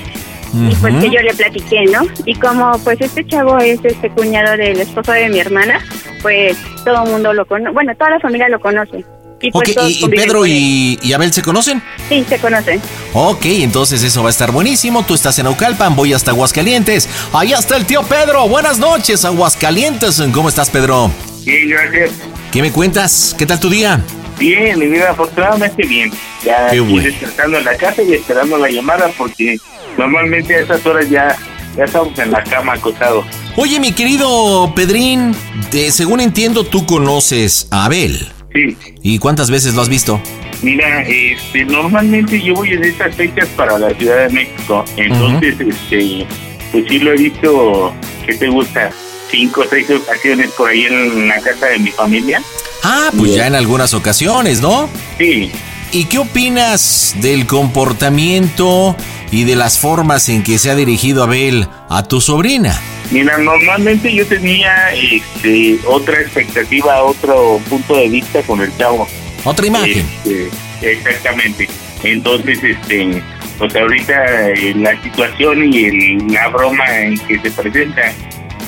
y pues que yo le platiqué, ¿no? Y como pues este chavo es este cuñado del esposo de mi hermana, pues todo el mundo lo conoce, bueno, toda la familia lo conoce. Y pues Ok, todos ¿y, y Pedro y, y Abel se conocen? Sí, se conocen. Ok, entonces eso va a estar buenísimo. Tú estás en Aucalpan, voy hasta Aguascalientes. Allá está el tío Pedro. Buenas noches, Aguascalientes. ¿Cómo estás, Pedro? Bien, gracias. ¿Qué me cuentas? ¿Qué tal tu día? Bien, mi vida, afortunadamente bien. Ya Qué aquí bueno. descansando en la casa y esperando la llamada porque normalmente a esas horas ya, ya estamos en la cama acostados. Oye, mi querido Pedrín, de- según entiendo, tú conoces a Abel. Sí. ¿Y cuántas veces lo has visto? Mira, este, normalmente yo voy en estas fechas para la Ciudad de México, entonces, este, pues sí lo he visto, ¿qué te gusta? Cinco o seis ocasiones por ahí en la casa de mi familia. Ah, pues ya en algunas ocasiones, ¿no? Sí. ¿Y qué opinas del comportamiento y de las formas en que se ha dirigido Abel a tu sobrina? Mira, normalmente yo tenía este, otra expectativa, otro punto de vista con el chavo. Otra imagen. Este, exactamente. Entonces, este, pues ahorita eh, la situación y el- la broma en que se presenta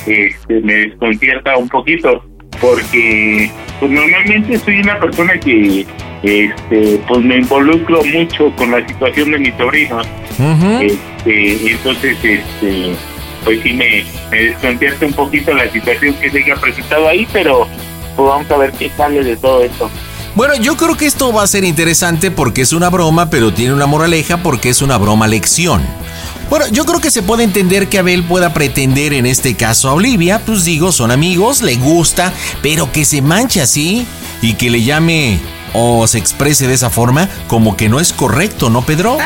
este, me desconcierta un poquito porque pues normalmente soy una persona que este pues me involucro mucho con la situación de mis sobrinos este, entonces este pues sí me, me desconcierta un poquito la situación que se haya presentado ahí pero pues vamos a ver qué sale de todo esto. Bueno, yo creo que esto va a ser interesante porque es una broma, pero tiene una moraleja porque es una broma lección. Bueno, yo creo que se puede entender que Abel pueda pretender en este caso a Olivia, pues digo, son amigos, le gusta, pero que se manche así y que le llame o se exprese de esa forma, como que no es correcto, ¿no, Pedro?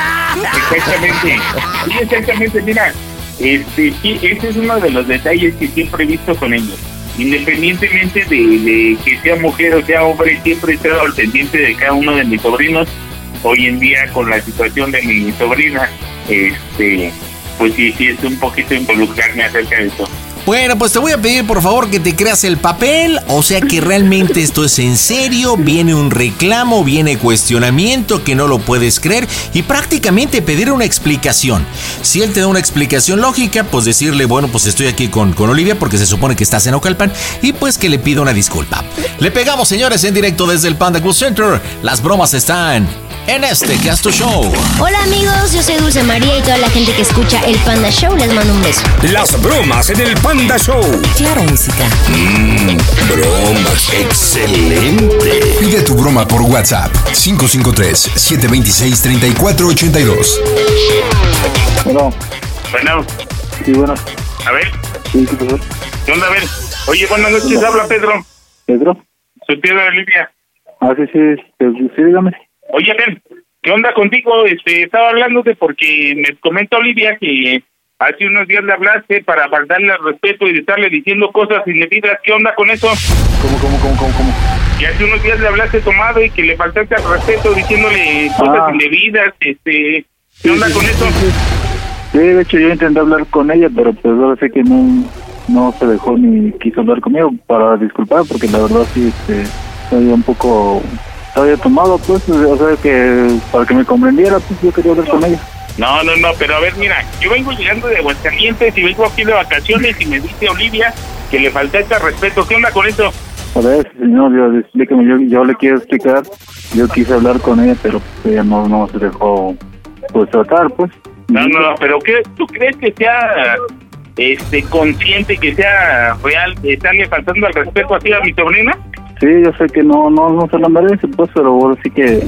Exactamente. Sí, exactamente. Mira, este, sí, ese es uno de los detalles que siempre he visto con ellos. Independientemente de, que sea mujer o sea hombre, siempre he estado al pendiente de cada uno de mis sobrinos. Hoy en día, con la situación de mi sobrina, este, pues sí, sí, es un poquito involucrarme acerca de eso. Bueno, pues te voy a pedir por favor que te creas el papel, o sea que realmente esto es en serio, viene un reclamo, viene cuestionamiento que no lo puedes creer y prácticamente pedir una explicación. Si él te da una explicación lógica, pues decirle, bueno, pues estoy aquí con, con Olivia porque se supone que estás en Ocalpan y pues que le pido una disculpa. Le pegamos, señores, en directo desde el Panda Club Center. Las bromas están en este Casto Show. Hola amigos, yo soy Dulce María y toda la gente que escucha el Panda Show les mando un beso. Las bromas en el Panda Show. Claro, música. Mmm, bromas. Excelente. Pide tu broma por WhatsApp 553-726-3482. Bueno. Bueno. Sí, bueno. A ver. Sí, ¿qué pasó? ¿Qué onda, a ver? Oye, buenas noches, habla Pedro. ¿Pedro? Soy Pedro de Olivia. Ah, sí, sí, sí, sí, dígame. Oye, ven, ¿qué onda contigo? Este, estaba hablándote porque me comenta Olivia que hace unos días le hablaste para faltarle al respeto y de estarle diciendo cosas indebidas. ¿Qué onda con eso? ¿Cómo, cómo, cómo, cómo, cómo? Que hace unos días le hablaste tomado y que le faltaste al respeto diciéndole cosas Ah. indebidas. Este, ¿Qué onda con eso? Sí, de hecho yo intenté hablar con ella, pero pues ahora sé que no, no se dejó ni quiso hablar conmigo para disculpar, porque la verdad sí, este, estaba un poco, estaba tomado, pues, o sea que para que me comprendiera, pues yo quería hablar con ella. No, no, no, pero a ver, mira, yo vengo llegando de Aguascalientes y vengo aquí de vacaciones y me dice Olivia que le faltaste al respeto. ¿Qué onda con eso? A ver, señor, yo, explíqueme, yo, yo le quiero explicar, yo quise hablar con ella, pero ella no, no se dejó, pues, tratar, pues. No, no, no, pero ¿qué, ¿tú crees que sea este consciente, que sea real, estarle faltando al respeto así a mi sobrina? Sí, yo sé que no, no, no se lo merece, pues, pero ahora sí que,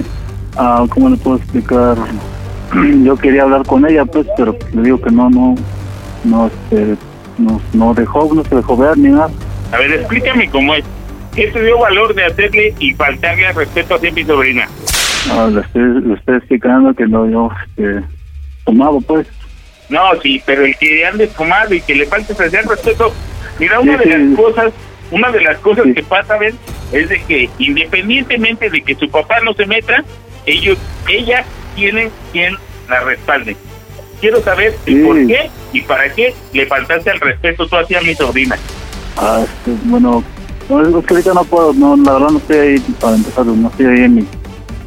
ah, ¿cómo le puedo explicar? Yo quería hablar con ella, pues, pero le digo que no, no, no, este, no, no dejó, no se dejó ver ni nada. A ver, explícame cómo es. ¿Qué te dio valor de hacerle y faltarle al respeto a mi sobrina? Ah, le estoy, le estoy explicando que no, yo, este, tomado, pues. No, sí, pero el que ande fumado y que le faltes hacer respeto. Mira, una de las cosas, una de las cosas que pasa, ven, es de que independientemente de que su papá no se meta, ellos, ella tiene quien la respalde. Quiero saber el por qué y para qué le faltaste al respeto tú hacia mi sobrina. Ah, este, bueno, no, es que ahorita no puedo, no, la verdad no estoy ahí, para empezar, no estoy ahí en mi,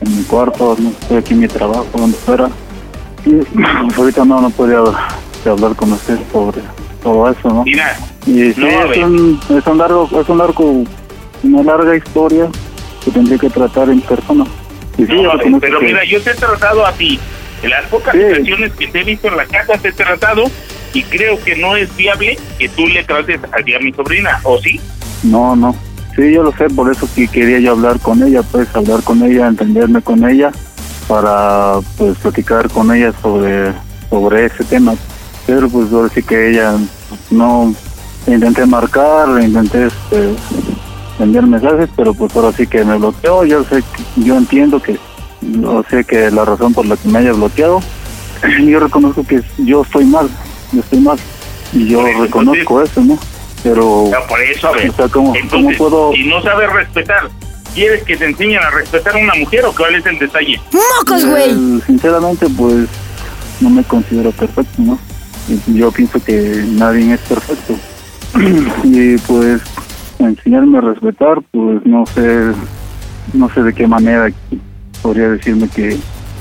en mi cuarto, no estoy aquí en mi trabajo, donde fuera. Y ahorita no, no podría hablar con usted sobre todo eso, ¿no? Mira, Y sí, es, un, es un largo, es un largo, una larga historia que tendría que tratar en persona. Y sí, No, pero que- mira, yo te he tratado a ti. En las pocas ocasiones que te he visto en la casa te he tratado y creo que no es viable que tú le trates así a mi sobrina, ¿o sí? No, no. Sí, yo lo sé, por eso que quería yo hablar con ella, pues hablar con ella, entenderme con ella, para pues platicar con ella sobre sobre ese tema. Pero pues ahora sí que ella no intenté marcar, intenté este, enviar mensajes, pero pues ahora sí que me bloqueó. Yo sé, que- yo entiendo que, yo sé que la razón por la que me haya bloqueado, yo reconozco que yo estoy mal, yo estoy mal y yo reconozco eso, ¿no? Pero No, por eso, a ver. o sea, ¿cómo, puedo? si no sabes respetar, ¿quieres que te enseñen a respetar a una mujer o cuál es el detalle? Eh, sinceramente, pues no me considero perfecto, ¿no? Y Yo pienso que nadie es perfecto. y pues enseñarme a respetar, pues no sé, no sé de qué manera podría decirme que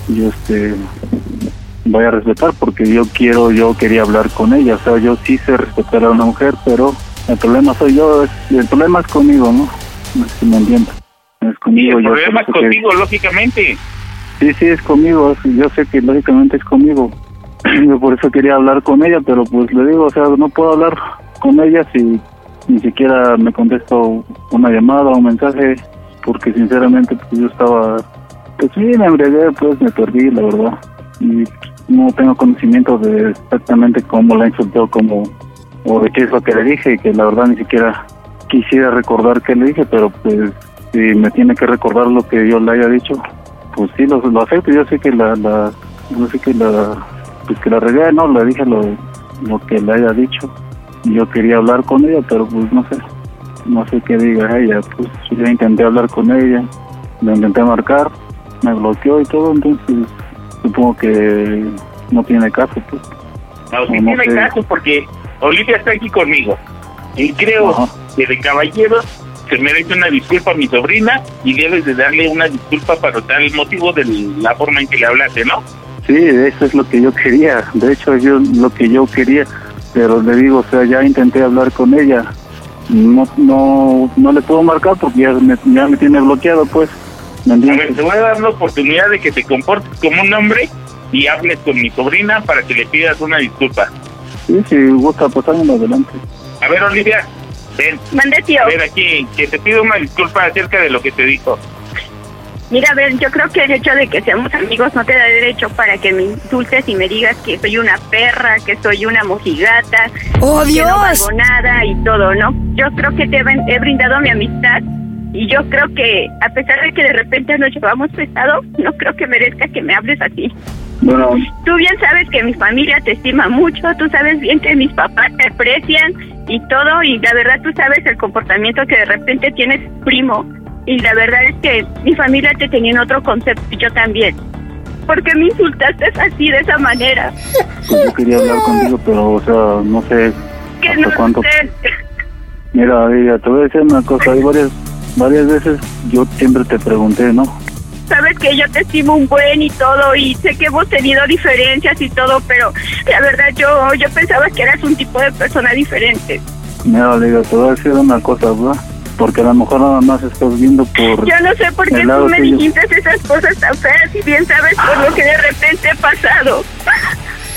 yo este voy a respetar porque yo quiero, yo quería hablar con ella, o sea, yo sí sé respetar a una mujer, pero el problema soy yo, el problema es conmigo, ¿no? No sé si me entiendes. Es Y conmigo, el yo problema es que- contigo, lógicamente. Sí, sí, es conmigo. Yo sé que lógicamente es conmigo. Yo por eso quería hablar con ella, pero pues le digo, o sea, no puedo hablar con ella si ni siquiera me contesto una llamada o un mensaje, porque sinceramente pues yo estaba, pues sí, me embriagué, pues me perdí, la verdad. Y no tengo conocimiento de exactamente cómo la insultó, cómo, o de qué es lo que le dije, y que la verdad ni siquiera quisiera recordar qué le dije, pero pues si me tiene que recordar lo que yo le haya dicho, pues sí, lo, lo acepto. Yo sé que la, la, yo sé que la, pues que la regué, no, le dije lo, lo que le haya dicho. Yo quería hablar con ella, pero pues no sé, no sé qué diga ella. Pues yo intenté hablar con ella, le intenté marcar, me bloqueó y todo, entonces supongo que no tiene caso, pues. No, sí no tiene sé. caso porque Olivia está aquí conmigo. Y creo que de caballero se merece una disculpa a mi sobrina y debes de darle una disculpa para tal motivo de la forma en que le hablaste, ¿no? Sí, eso es lo que yo quería. De hecho, yo lo que yo quería, pero le digo, o sea, ya intenté hablar con ella. No, no, no le puedo marcar porque ya me, ya me tiene bloqueado, pues. ¿Me A ver, te voy a dar la oportunidad de que te comportes como un hombre y hables con mi sobrina para que le pidas una disculpa. Sí, si gusta, pasarme adelante. A ver, Olivia, ven. Mande, tío. A ver, aquí, que te pido una disculpa acerca de lo que te dijo. Mira, a ver, yo creo que el hecho de que seamos amigos no te da derecho para que me insultes y me digas que soy una perra, que soy una mojigata, ¡Oh, que Dios! no valgo nada y todo, ¿no? Yo creo que te he he brindado mi amistad y yo creo que a pesar de que de repente nos llevamos pesado, no creo que merezca que me hables así. Bueno, Tú bien sabes que mi familia te estima mucho, tú sabes bien que mis papás te aprecian y todo, y la verdad tú sabes el comportamiento que de repente tienes primo, y la verdad es que mi familia te tenía en otro concepto y yo también. ¿Por qué me insultaste así, de esa manera? pues yo quería hablar contigo, pero, o sea, no sé Que hasta no cuánto. sé. Mira, Lidia, te voy a decir una cosa. Hay varias, varias veces yo siempre te pregunté, ¿no? Sabes que yo te estimo un buen y todo, y sé que hemos tenido diferencias y todo, pero la verdad yo, yo pensaba que eras un tipo de persona diferente. Mira, Lidia, te voy a decir una cosa, ¿verdad? Porque a lo mejor nada más estás viendo por... Yo no sé por qué tú me dijiste esas cosas tan feas y bien sabes por lo que de repente he pasado.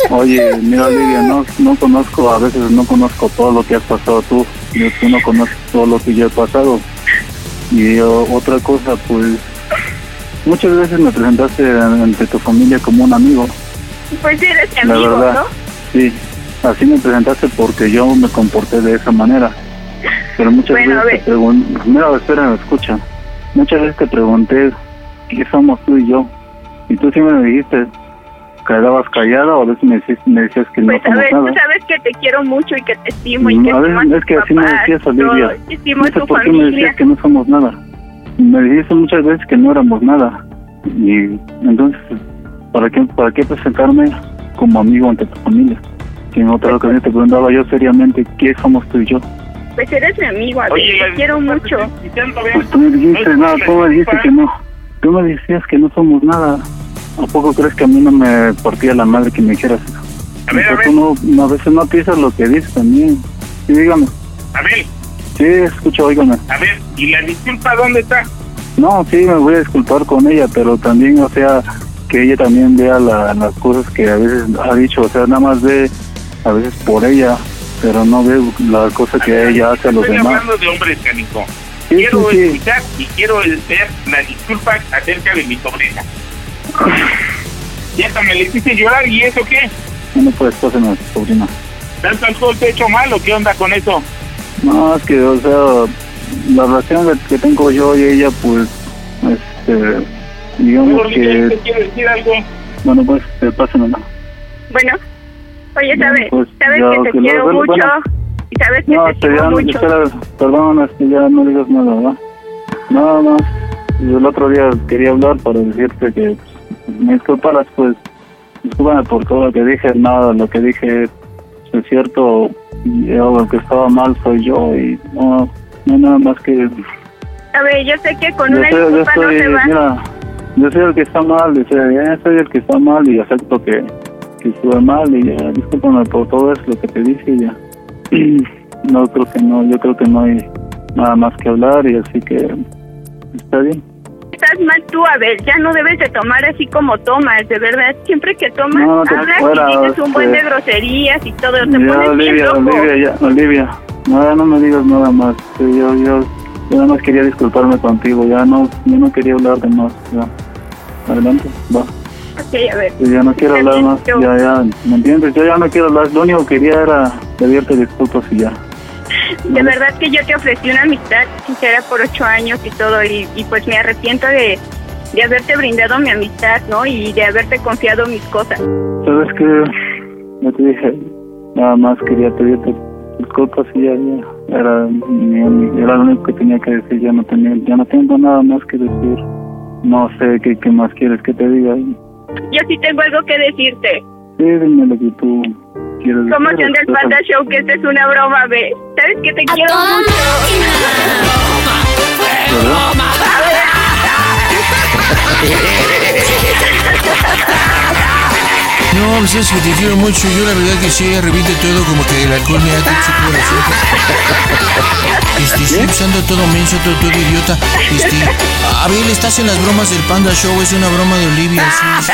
Oye, mira, Lidia, no, no conozco, a veces no conozco todo lo que has pasado tú. Yo, tú no conoces todo lo que yo he pasado. Y otra cosa, pues, muchas veces me presentaste ante tu familia como un amigo. Pues eres mi amigo, verdad, ¿no? sí. Así me presentaste porque yo me comporté de esa manera. Pero muchas Bueno, veces te pregunté, mira, espera, escucha. Muchas veces te pregunté qué somos tú y yo. Y tú siempre me dijiste, quedabas callada o a veces me decías, me decías que Pues no a ver, nada. tú sabes que te quiero mucho y que te estimo y Mm, que a veces es que así me papás, decías, Olivia. estimo No sé tu por qué me decías que no somos nada. Me dijiste muchas veces que no éramos nada. Y entonces, ¿para qué, para qué presentarme como amigo ante tu familia? Si en otra ocasión te preguntaba yo seriamente qué somos tú y yo. Pues eres mi amigo, a ver, te quiero mucho. Pues tú me dijiste, nada, tú me dijiste que no. Tú me decías que no somos nada. ¿A poco crees que a mí no me partía la madre que me dijeras eso? Pero tú no, a veces no piensas lo que dices también. Sí, dígame. Abel, Sí, escucho, óigame. a ver, ¿y la disculpa dónde está? No, sí, me voy a disculpar con ella, pero también, o sea, que ella también vea la- las cosas que a veces ha dicho, o sea, nada más ve a veces por ella, pero no ve la cosa que ella hace a los Estoy demás. hablando de hombres, Canico. Sí, quiero sí, sí. escuchar y quiero ver la disculpa acerca de mi sobrina. Ya hasta me le hiciste llorar, ¿y eso qué? No puedes pasarme a tu sobrina. ¿Tanto alcohol te he hecho mal o qué onda con eso? No, es que, o sea, la relación que- tengo yo y ella, pues, este, digamos que, ¿te quiero decir algo? bueno, pues, eh, pásenmela. Bueno, oye, sabes, pues, sabes ya, que te que quiero mucho bueno. y sabes que No, te estimo ya, mucho. espera, perdón, es que ya no digas nada, ¿verdad? Nada más. Yo el otro día quería hablar para decirte que pues, me disculparas, pues, discúlpame por todo lo que dije, nada, lo que dije es cierto, yo, lo que estaba mal soy yo y no, no nada más que... A ver, yo sé que con una soy, yo disculpa no soy, se va. mira, yo soy el que está mal, soy, yo soy el que está mal y acepto que, que estuve mal y ya, discúlpame por todo eso, lo que te dije y ya. No creo que no, yo creo que no hay nada más que hablar y así que está bien. Estás mal tú, Abel, ya no debes de tomar así como tomas, de verdad. Siempre que tomas, No, hablas fuera, y dices un buen de este, groserías y todo, te Ya, pones bien Olivia, loco. Olivia, ya, Olivia, no, no me digas nada más, yo, yo, yo nada más quería disculparme contigo, ya no, yo no quería hablar de más, ya. Adelante, va. Ok, a ver. Yo ya no quiero hablar más, yo- ya, ya, ¿me entiendes? Yo ya no quiero hablar, lo único que quería era pedirte disculpas y ya. De verdad que yo te ofrecí una amistad sincera por ocho años y todo, y, y pues me arrepiento de, de haberte brindado mi amistad, ¿no? Y de haberte confiado mis cosas. ¿Sabes qué? Ya te dije, nada más quería pedirte disculpas y ya, ya. Era, era lo único que tenía que decir, ya no, tenía, ya no tengo nada más que decir. No sé qué, qué más quieres que te diga. Yo sí tengo algo que decirte. Sí, dime lo que tú quieres decir. ¿Cómo anda el expresa. Panda Show? Que esta es una broma, ve. ¿Sabes que te quiero No, pues es que te quiero mucho. Yo la verdad que sí, reviente todo como que el alcohol me hace chico Este, estoy usando todo menso, todo, todo idiota. Este, Abel, estás en las bromas del Panda Show, es una broma de Olivia. sí, sí.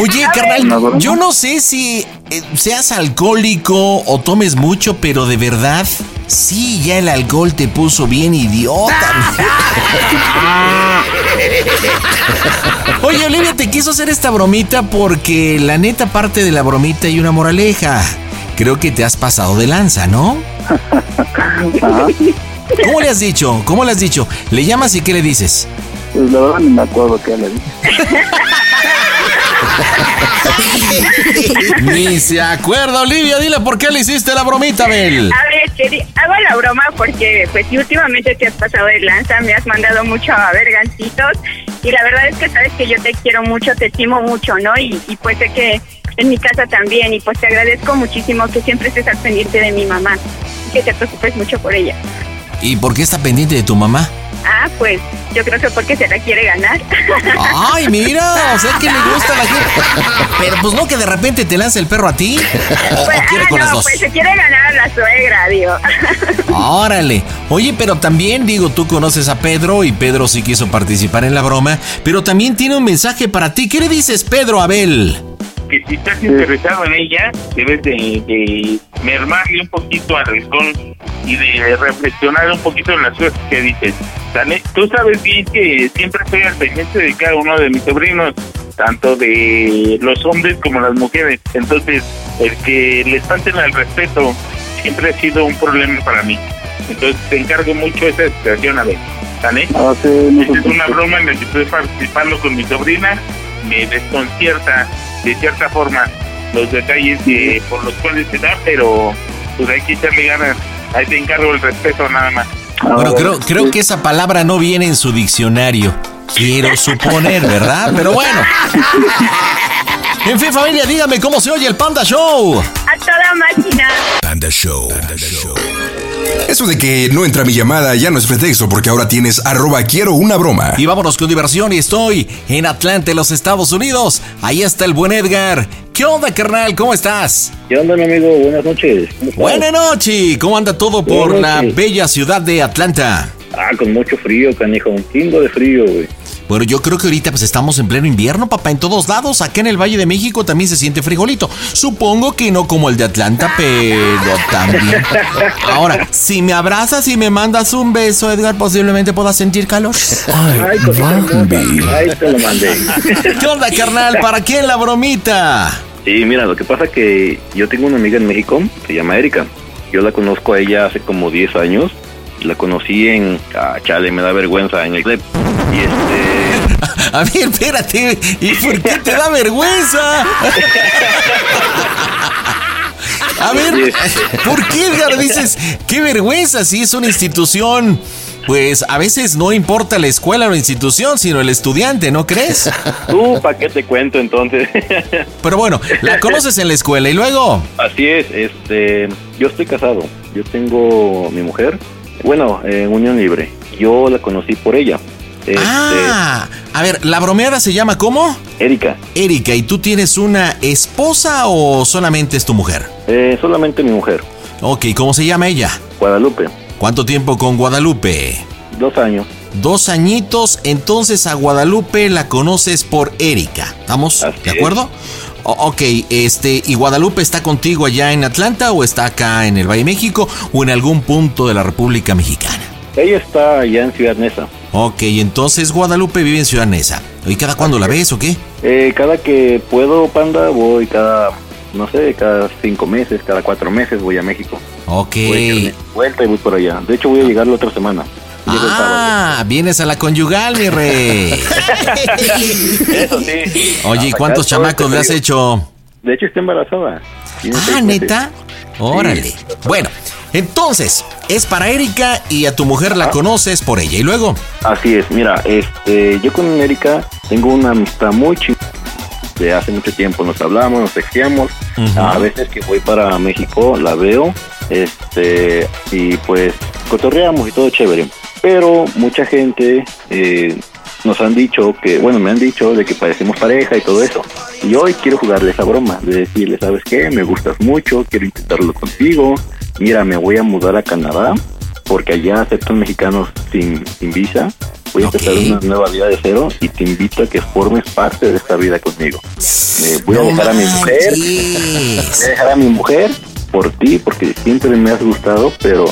Oye, carnal, yo no sé si eh, seas alcohólico o tomes mucho, pero de verdad, sí, ya el alcohol te puso bien idiota. Oye, Olivia, te quiso hacer esta bromita porque la neta parte de la bromita hay una moraleja. Creo que te has pasado de lanza, ¿no? ¿Cómo le has dicho? ¿Cómo le has dicho? Le llamas y ¿qué le dices? Pues la verdad ni me acuerdo qué le dije. Ni se acuerda, Olivia. Dile por qué le hiciste la bromita, Bel. A ver, Chedi, hago la broma porque pues últimamente te has pasado de lanza, me has mandado mucho a ver gancitos y la verdad es que sabes que yo te quiero mucho, te estimo mucho, ¿no? Y, y pues sé que en mi casa también y pues te agradezco muchísimo que siempre estés al pendiente de mi mamá y que te preocupes mucho por ella. ¿Y por qué está pendiente de tu mamá? Ah, pues yo creo que porque se la quiere ganar. Ay, mira, o sea que le gusta la gente. Pero pues no que de repente te lance el perro a ti. ¿O, o Pues, quiere ah, con las no, dos? pues se quiere ganar a la suegra, digo. Órale. Oye, pero también digo, tú conoces a Pedro y Pedro sí quiso participar en la broma, pero también tiene un mensaje para ti. ¿Qué le dices, Pedro Abel? que si estás interesado en ella, debes de, de mermarle un poquito al rincón y de reflexionar un poquito en las cosas que dices. Dale, Tú sabes bien que siempre estoy al pendiente de cada uno de mis sobrinos, tanto de los hombres como las mujeres. Entonces, el que les falten al respeto siempre ha sido un problema para mí. Entonces, te encargo mucho esa situación, a ver. ¿Sale? Ah, sí, Esta es una broma en la que estoy participando con mi sobrina. Me desconcierta de cierta forma los detalles que, por los cuales se da, pero pues hay que echarle ganas. Ahí te encargo el respeto nada más. Bueno, creo, creo que esa palabra no viene en su diccionario. Quiero suponer, ¿verdad? Pero bueno. En fin, familia, dígame cómo se oye el Panda Show. A toda máquina. Panda Show. Eso de que no entra mi llamada ya no es pretexto porque ahora tienes arroba quiero una broma. Y vámonos con diversión y estoy en Atlanta, en los Estados Unidos. Ahí está el buen Edgar. ¿Qué onda, carnal? ¿Cómo estás? ¿Qué onda, mi amigo? Buenas noches. Buenas noches. ¿Cómo anda todo por la bella ciudad de Atlanta? Ah, con mucho frío, canijo. Un chingo de frío, güey. Bueno, yo creo que ahorita pues estamos en pleno invierno, papá, en todos lados. Acá en el Valle de México también se siente frijolito. Supongo que no como el de Atlanta, pero también. Ahora, si me abrazas y me mandas un beso, Edgar, posiblemente pueda sentir calor. Ay. Ahí te lo mandé. ¿Qué onda, carnal? ¿Para quién la bromita? Sí, mira, lo que pasa que yo tengo una amiga en México, se llama Erika. Yo la conozco a ella hace como 10 años. La conocí en... Ah, chale, me da vergüenza, en el club. Y este... A ver, espérate. ¿Y por qué te da vergüenza? A ver, ¿por qué, Edgar, dices qué vergüenza si es una institución? Pues a veces no importa la escuela o la institución, sino el estudiante, ¿no crees? ¿Tú para qué te cuento entonces? Pero bueno, la conoces en la escuela y luego. Así es, este, yo estoy casado, yo tengo mi mujer, bueno, en unión libre. Yo la conocí por ella. Este, Ah, a ver, ¿la bromeada se llama cómo? Erika, Erika, ¿y tú tienes una esposa o solamente es tu mujer? eh, solamente mi mujer, Ok, ¿cómo se llama ella? Guadalupe, ¿Cuánto tiempo con Guadalupe? dos años. Dos añitos, entonces a Guadalupe la conoces por Erika. ¿Estamos de acuerdo? Ok, este, ¿y Guadalupe está contigo allá en Atlanta o está acá en el Valle de México o en algún punto de la República Mexicana? Ella está allá en Ciudad Neza. Ok, entonces Guadalupe vive en Ciudad Neza. ¿Y cada cuándo la ves o qué? Eh, cada que puedo, panda, voy cada, no sé, cada cinco meses, cada cuatro meses voy a México. Ok. Voy a echarme vuelta y voy por allá. De hecho, voy a llegar la otra semana. Llego. Ah, vienes a la conyugal, mi rey. Eso sí. Oye, ¿y cuántos chamacos le has este hecho? De hecho, está embarazada. Ah, neta. Órale. Bueno, entonces, es para Erika y a tu mujer la conoces por ella. ¿Y luego? Así es, mira, este, yo con Erika tengo una amistad muy chingona. De hace mucho tiempo nos hablamos, nos texteamos. A veces que voy para México la veo, este, y pues cotorreamos y todo chévere. Pero mucha gente eh, nos han dicho que, bueno, me han dicho de que parecemos pareja y todo eso. Y hoy quiero jugarle esa broma, de decirle, ¿sabes qué? Me gustas mucho, quiero intentarlo contigo. Mira, me voy a mudar a Canadá porque allá aceptan mexicanos sin, sin visa. Voy a empezar una nueva vida de cero y te invito a que formes parte de esta vida conmigo. Eh, voy a dejar a mi mujer, voy a dejar a mi mujer por ti, porque siempre me has gustado, pero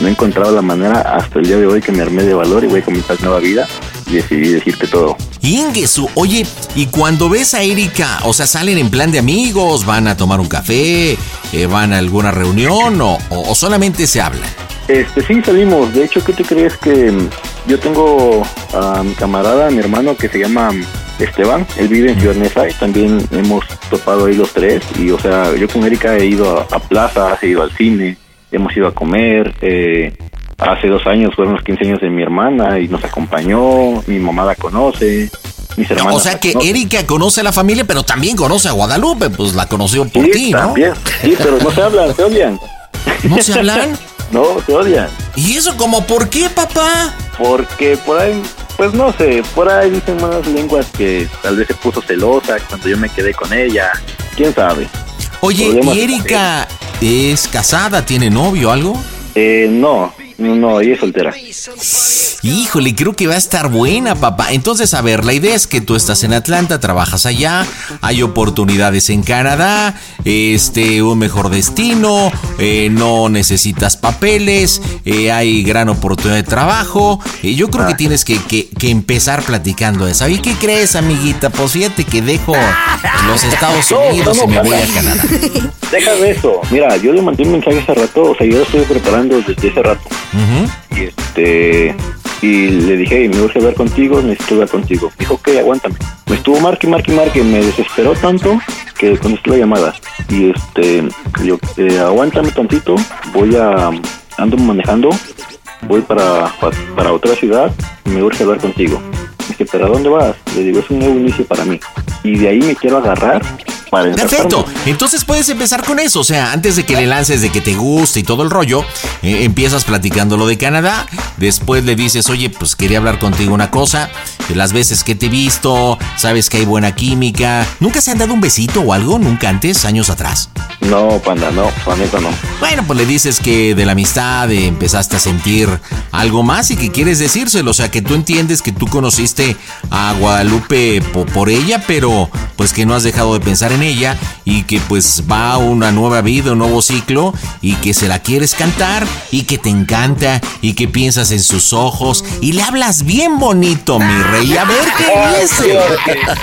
no he encontrado la manera hasta el día de hoy que me armé de valor y voy a comenzar nueva vida y decidí decirte todo. Ingesu, oye, y cuando ves a Erika, o sea, salen en plan de amigos, van a tomar un café, eh, van a alguna reunión o, o- o solamente se hablan. Este, sí, salimos. De hecho, ¿qué te crees que mm, yo tengo a mi camarada, a mi hermano que se llama Esteban, él vive en Ciudad Neza y también hemos topado ahí los tres y o sea, yo con Erika he ido a, a plazas, he ido al cine, hemos ido a comer, eh, hace dos años fueron los 15 años de mi hermana y nos acompañó, mi mamá la conoce, mis hermanas O sea que conocen. Erika conoce a la familia, pero también conoce a Guadalupe, pues la conoció por Sí, ti, ¿no? también, sí, pero no se hablan, se odian. ¿No se hablan? no, se odian. ¿Y eso como por qué, papá? Porque por ahí, pues no sé, por ahí dicen malas lenguas que tal vez se puso celosa cuando yo me quedé con ella. ¿Quién sabe? Oye, ¿y Erika es casada? ¿Tiene novio o algo? Eh, no, no, no, ella es soltera. Híjole, creo que va a estar buena, papá. Entonces, a ver, la idea es que tú estás en Atlanta, trabajas allá, hay oportunidades en Canadá, este, un mejor destino, eh, no necesitas papeles, eh, hay gran oportunidad de trabajo. Eh, yo creo que tienes que, que- que empezar platicando eso. ¿Y qué crees, amiguita? Pues fíjate que dejo los Estados No, Unidos no, y me voy a. Canadá. Deja de eso. Mira, yo le mandé un mensaje hace rato, o sea, yo lo estoy preparando desde ese rato. Y este y le dije, "Hey, me urge hablar contigo, necesito hablar contigo. Dijo, ok, aguántame. Me estuvo marque, marque, marque, me desesperó tanto que contesté la llamada. Y este, yo, eh, aguántame tantito, voy a, ando manejando, voy para, pa- para otra ciudad, me urge hablar contigo. Dije, ¿pero a dónde vas? Le digo, es un nuevo inicio para mí. Y de ahí me quiero agarrar para Perfecto. Entonces puedes empezar con eso. O sea, antes de que le lances de que te guste y todo el rollo, eh, empiezas platicando lo de Canadá. Después le dices, oye, pues quería hablar contigo una cosa. De las veces que te he visto, sabes que hay buena química. ¿Nunca se han dado un besito o algo? ¿Nunca antes, años atrás? No, panda, no, la neta no. Bueno, pues le dices que de la amistad eh, empezaste a sentir algo más y que quieres decírselo. O sea, que tú entiendes que tú conociste a Guadalupe po- por ella, pero pues que no has dejado de pensar en ella y que pues va a una nueva vida, un nuevo ciclo y que se la quieres cantar y que te encanta y que piensas en sus ojos y le hablas bien bonito, mi rey. A ver qué dice.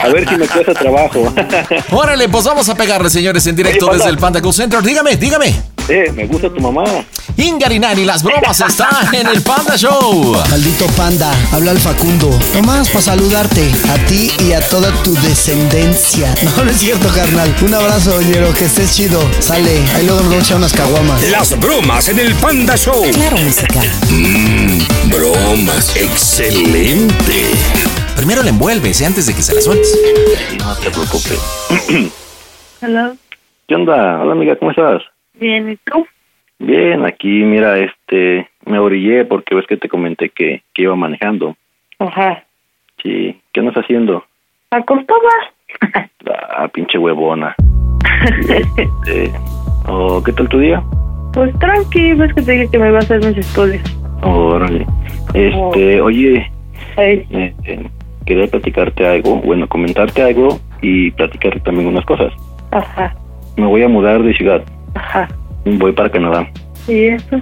A ver si me cuesta trabajo. Órale, pues vamos a pegarle, señores, en directo Oye, Panda. desde el Panda Cool Center. Dígame, dígame. Eh, me gusta tu mamá. Ingarinani, las bromas están en el Panda Show. Maldito panda, habla el Facundo. Nomás para saludarte, a ti y a toda tu descendencia. No, no es cierto, carnal. Un abrazo, doñero, que estés chido. Sale, ahí luego nos vamos a echar unas caguamas. Las bromas en el Panda Show. Claro, música. Mmm, bromas. Excelente. Primero la envuelves, ¿eh? antes de que se la sueltes. No te preocupes. Hello. ¿Qué onda? Hola, amiga, ¿cómo estás? Bien, ¿y tú? Bien, aquí, mira, este, me orillé porque ves que te comenté que, que iba manejando. Ajá. Sí, ¿qué andas haciendo? ¿Acostada? Ah, pinche huevona. Este, oh, ¿Qué tal tu día? Pues tranqui, ves que te dije que me iba a hacer mis estudios. Órale. Este, Oh. oye, eh, eh, quería platicarte algo, bueno, comentarte algo y platicarte también unas cosas. Ajá, Me voy a mudar de ciudad, ajá. voy para Canadá. ¿Y eso?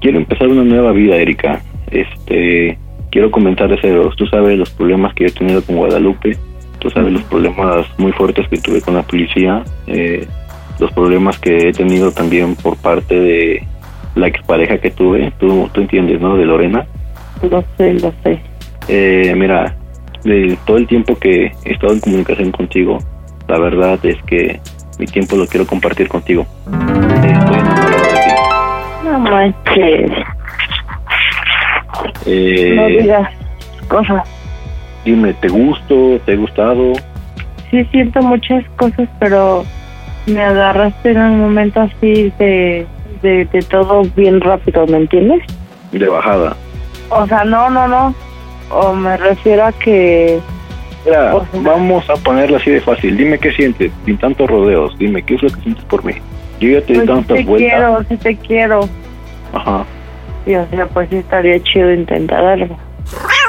Quiero empezar una nueva vida, Erika. Este, quiero cero. Tú sabes los problemas que he tenido con Guadalupe. Tú sabes los problemas muy fuertes que tuve con la policía. eh, los problemas que he tenido también por parte de la expareja que tuve. Tú, tú entiendes, ¿no? De Lorena. Lo sé, lo sé. Eh, mira, de todo el tiempo que he estado en comunicación contigo, la verdad es que mi tiempo lo quiero compartir contigo. Estoy enamorado de ti. No manches. Eh, No digas cosas. Dime, ¿te gusto? ¿Te he gustado? Sí siento muchas cosas, pero me agarraste en un momento así de, de, de todo bien rápido, ¿me entiendes? De bajada. O sea, no, no, no. O me refiero a que... Mira, vamos a ponerlo así de fácil. Dime qué sientes, sin tantos rodeos. Dime, ¿qué es lo que sientes por mí? Yo ya te di Pues sí tantas te vueltas. quiero, sí te quiero. Ajá. Y o sea, pues estaría chido intentar algo.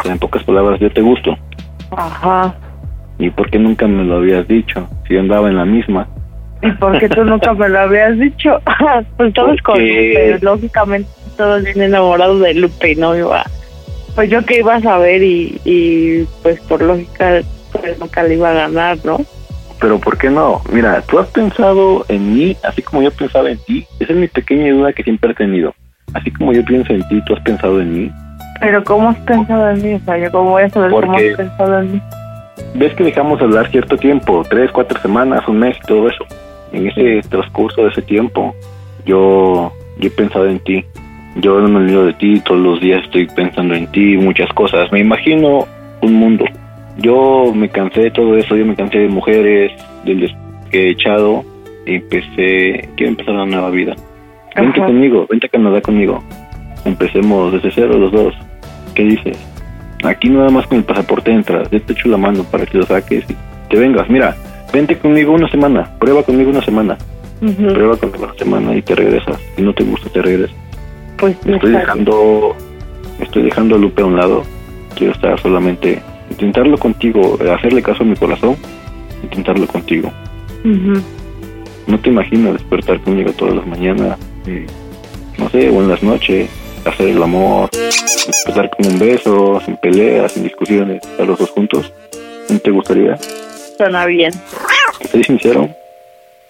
En pocas palabras, yo te gusto. Ajá. ¿Y por qué nunca me lo habías dicho? Si yo andaba en la misma. ¿Y por qué tú nunca me lo habías dicho? pues todos con Porque- Lupe, lógicamente todos bien enamorados de Lupe no iba. Pues yo que iba a saber y, y pues por lógica pues nunca le iba a ganar, ¿no? Pero ¿por qué no? Mira, tú has pensado en mí, así como yo pensaba en ti. Esa es mi pequeña duda que siempre he tenido. Así como yo pienso en ti, tú has pensado en mí. Pero ¿cómo has pensado en mí? O sea, yo cómo voy a saber cómo has pensado en mí. Ves que dejamos de hablar cierto tiempo, tres, cuatro semanas, un mes, todo eso. En ese transcurso de ese tiempo, yo, yo he pensado en ti. Yo no me olvido de ti, todos los días estoy pensando en ti, muchas cosas. Me imagino un mundo. Yo me cansé de todo eso, yo me cansé de mujeres, del que he echado, y empecé, quiero empezar una nueva vida. Vente Ajá. conmigo, vente a Canadá conmigo. Empecemos desde cero los dos. ¿Qué dices? Aquí nada más con el pasaporte entras, yo te echo la mano para que lo saques y te vengas. Mira, vente conmigo una semana, prueba conmigo una semana, prueba conmigo una semana y te regresas. Si no te gusta, te regresas. Pues Estoy dejando, estoy dejando a Lupe a un lado. Quiero estar solamente, intentarlo contigo, hacerle caso a mi corazón, intentarlo contigo. No te imaginas despertar conmigo todas las mañanas, eh, no sé, o en las noches, hacer el amor, despertar con un beso, sin peleas, sin discusiones, estar los dos juntos. ¿No te gustaría? Suena bien. Soy sincero,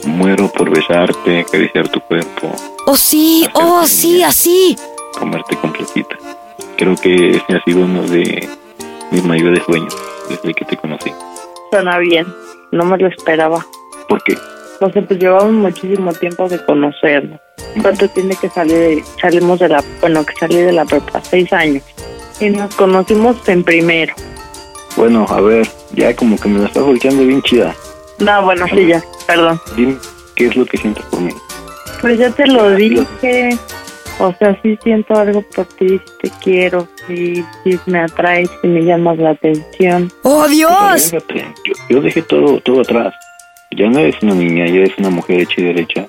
muero por besarte, acariciar tu cuerpo, Oh, sí, oh, sí, así. comerte completita. Creo que ese ha sido uno de mis mayores sueños desde que te conocí. Suena bien. No me lo esperaba. ¿Por qué? O sea, pues llevamos muchísimo tiempo de conocernos. ¿Cuánto tiene que salir de, salimos de la, bueno, que salí de la prepa? Seis años. Y nos conocimos en primero. Bueno, a ver, ya como que me la estás volteando bien chida. No, bueno, sí, ya, perdón. Dime, ¿qué es lo que sientes por mí? Pues ya te lo dije. O sea, sí siento algo por ti, te quiero, sí, sí me atraes, sí me llamas la atención. ¡Oh, Pero véngate, Yo, yo dejé todo, todo atrás. Ya no eres una niña, ya eres una mujer hecha y derecha.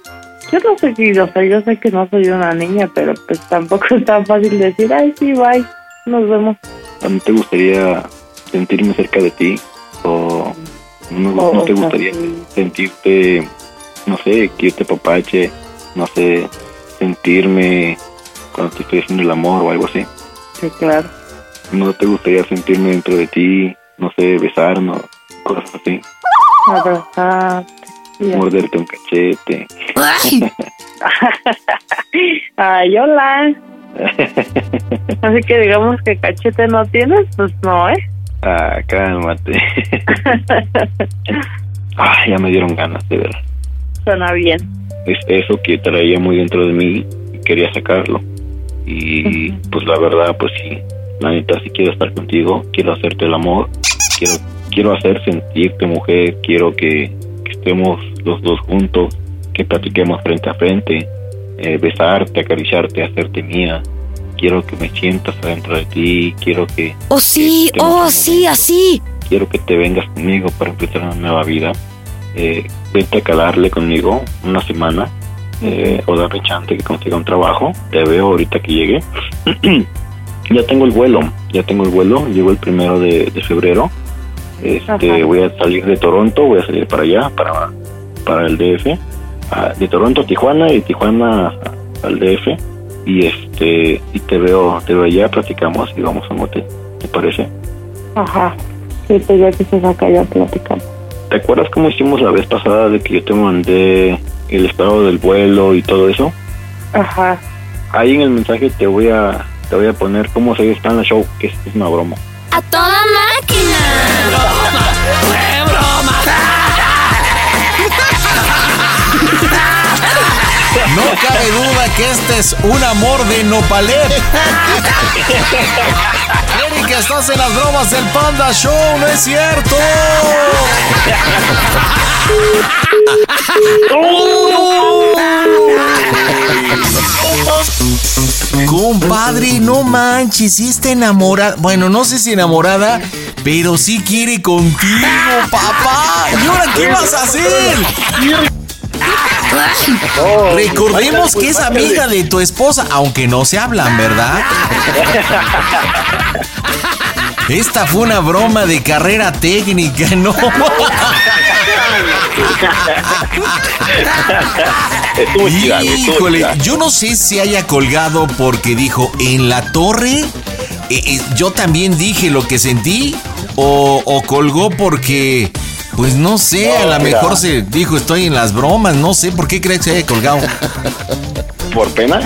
Yo no sé si, o sea, yo sé que no soy una niña, pero pues tampoco es tan fácil decir, ay, sí, bye, nos vemos. ¿A mí te gustaría sentirme cerca de ti? ¿O no, O- no te o sea, gustaría sí. sentirte, no sé, que yo te papache, no sé, sentirme cuando te estoy haciendo el amor o algo así? Sí, claro. ¿No te gustaría sentirme dentro de ti, no sé, besarnos, cosas así? Abrazarte. Morderte un cachete. Ay, hola. Así que digamos que cachete no tienes, pues no, ¿eh? Ah, cálmate. ah, ya me dieron ganas de ver. Suena bien. Es eso que traía muy dentro de mí y quería sacarlo. Y pues la verdad, pues sí, la neta sí quiero estar contigo, quiero hacerte el amor, quiero quiero hacer sentirte mujer, quiero que, que estemos los dos juntos, que platiquemos frente a frente, eh, besarte, acariciarte, hacerte mía. Quiero que me sientas adentro de ti, quiero que Oh, sí, oh, sí, así. quiero que te vengas conmigo para empezar una nueva vida. Eh, vete a calarle conmigo una semana eh, o darle chance que consiga un trabajo. Te veo ahorita que llegue. ya tengo el vuelo, ya tengo el vuelo. Llego el primero de, de febrero. Este, Ajá. voy a salir de Toronto, voy a salir para allá, para, para el DF. Ah, de Toronto a Tijuana y Tijuana al DF. Y este, y te veo, te veo allá, platicamos y vamos a un hotel. ¿Te parece? Ajá. Sí, pues ya que se saca ya platicamos. ¿Te acuerdas cómo hicimos la vez pasada de que yo te mandé el estado del vuelo y todo eso? Ajá. Ahí en el mensaje te voy a te voy a poner cómo se está en la show, que es, es una broma. A toda máquina. No cabe duda que este es un amor de Nopalep. Erika, estás en las bromas del Panda Show, ¿no es cierto? Compadre, no manches, sí está enamorada. Bueno, no sé si enamorada, pero sí quiere contigo, papá. ¿Y ahora qué vas a hacer? Recordemos que es amiga de tu esposa, aunque no se hablan, ¿verdad? Esta fue una broma de carrera técnica, ¿no? Híjole, yo no sé si haya colgado porque dijo en la torre. eh, eh, yo también dije lo que sentí. O, o colgó porque, pues no sé, a lo mejor se dijo estoy en las bromas. No sé por qué crees que se haya colgado. ¿Por pena?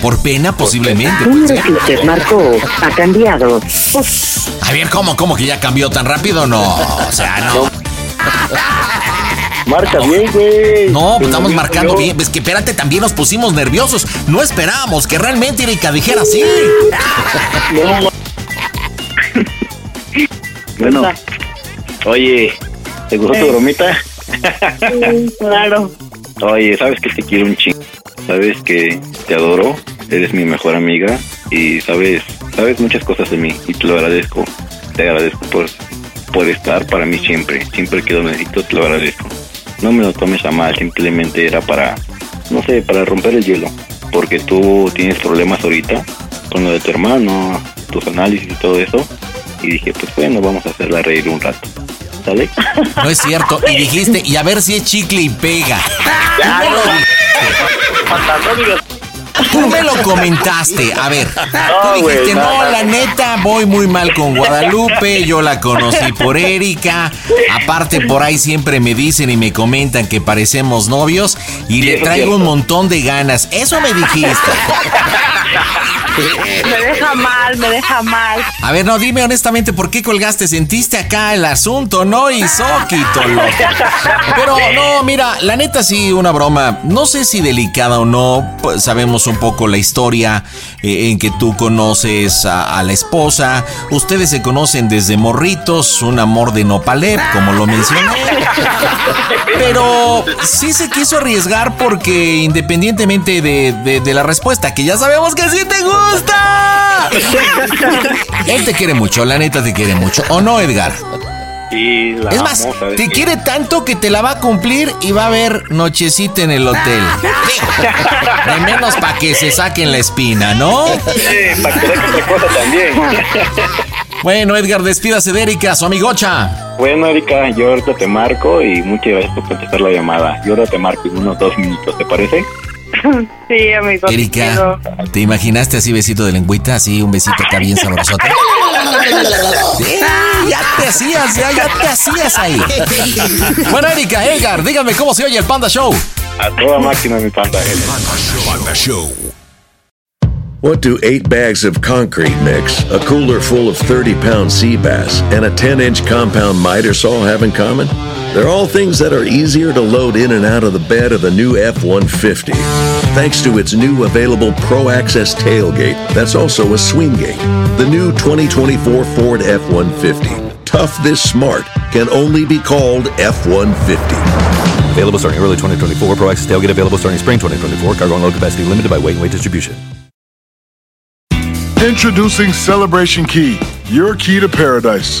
Por pena, posiblemente. El número que usted marcó ha cambiado. A ver, ¿cómo, cómo que ya cambió tan rápido? No, o sea, no. Marca bien, güey. No, pues estamos marcando yo. bien. Es que espérate, también nos pusimos nerviosos. No esperábamos que realmente Erika dijera así. No, bueno, oye, ¿te gustó tu Eh. bromita? claro. Oye, sabes que te quiero un chingo. Sabes que te adoro. Eres mi mejor amiga. Y sabes, sabes muchas cosas de mí. Y te lo agradezco. Te agradezco por, por estar para mí siempre. Siempre que lo necesito, te lo agradezco. No me lo tomes a mal. Simplemente era para, no sé, para romper el hielo. Porque tú tienes problemas ahorita con lo de tu hermano, tus análisis y todo eso. Y dije, pues bueno, vamos a hacerla reír un rato. ¿Sale? No es cierto. Y dijiste, y a ver si es chicle y pega. Ya, no. Tú me lo comentaste. A ver, tú No, dijiste, no, no, no, la neta, voy muy mal con Guadalupe. Yo la conocí por Erika. Aparte, por ahí siempre me dicen y me comentan que parecemos novios. Y le traigo un montón de ganas. Eso me dijiste. Me deja mal, me deja mal. A ver, no, dime honestamente, ¿por qué colgaste? Sentiste acá el asunto, ¿no? Y Zóquitolo. Pero no, mira, la neta sí, una broma. No sé si delicada o no. pues, sabemos un poco la historia eh, en que tú conoces a, a la esposa. Ustedes se conocen desde morritos, un amor de nopalep, como lo mencioné. Pero sí se quiso arriesgar porque independientemente de, de- de la respuesta, que ya sabemos que sí te gusta. Él te quiere mucho, la neta te quiere mucho. ¿O no, Edgar? La Es más, amo, ¿sabes te quiere tanto que te la va a cumplir y va a haber nochecita en el hotel. De menos para que se saquen la espina, ¿no? Sí, para que deje otra cosa también. Bueno, Edgar, despídase de Erika, su amigocha. Bueno, Erika, yo ahorita te marco y muchas gracias por contestar la llamada. Yo ahora te marco en unos dos minutos, ¿te parece? Sí, amigo. Erika. ¿te imaginaste así besito de lengüita? Así un besito acá bien sabrosote. Sí, ya te hacías, ya, ya te hacías ahí. Bueno, Erika, Edgar, díganme cómo se oye el Panda Show. A toda máquina, mi panda. Panda Show. What do eight bags of concrete mix, a cooler full of 30 pound sea bass, and a 10 inch compound miter saw have in common? They're all things that are easier to load in and out of the bed of the new F 150. Thanks to its new available Pro Access tailgate, that's also a swing gate. The new 2024 Ford F 150. Tough this smart can only be called F 150. Available starting early 2024. Pro Access tailgate available starting spring 2024. Cargo and load capacity limited by weight and weight distribution. Introducing Celebration Key, your key to paradise.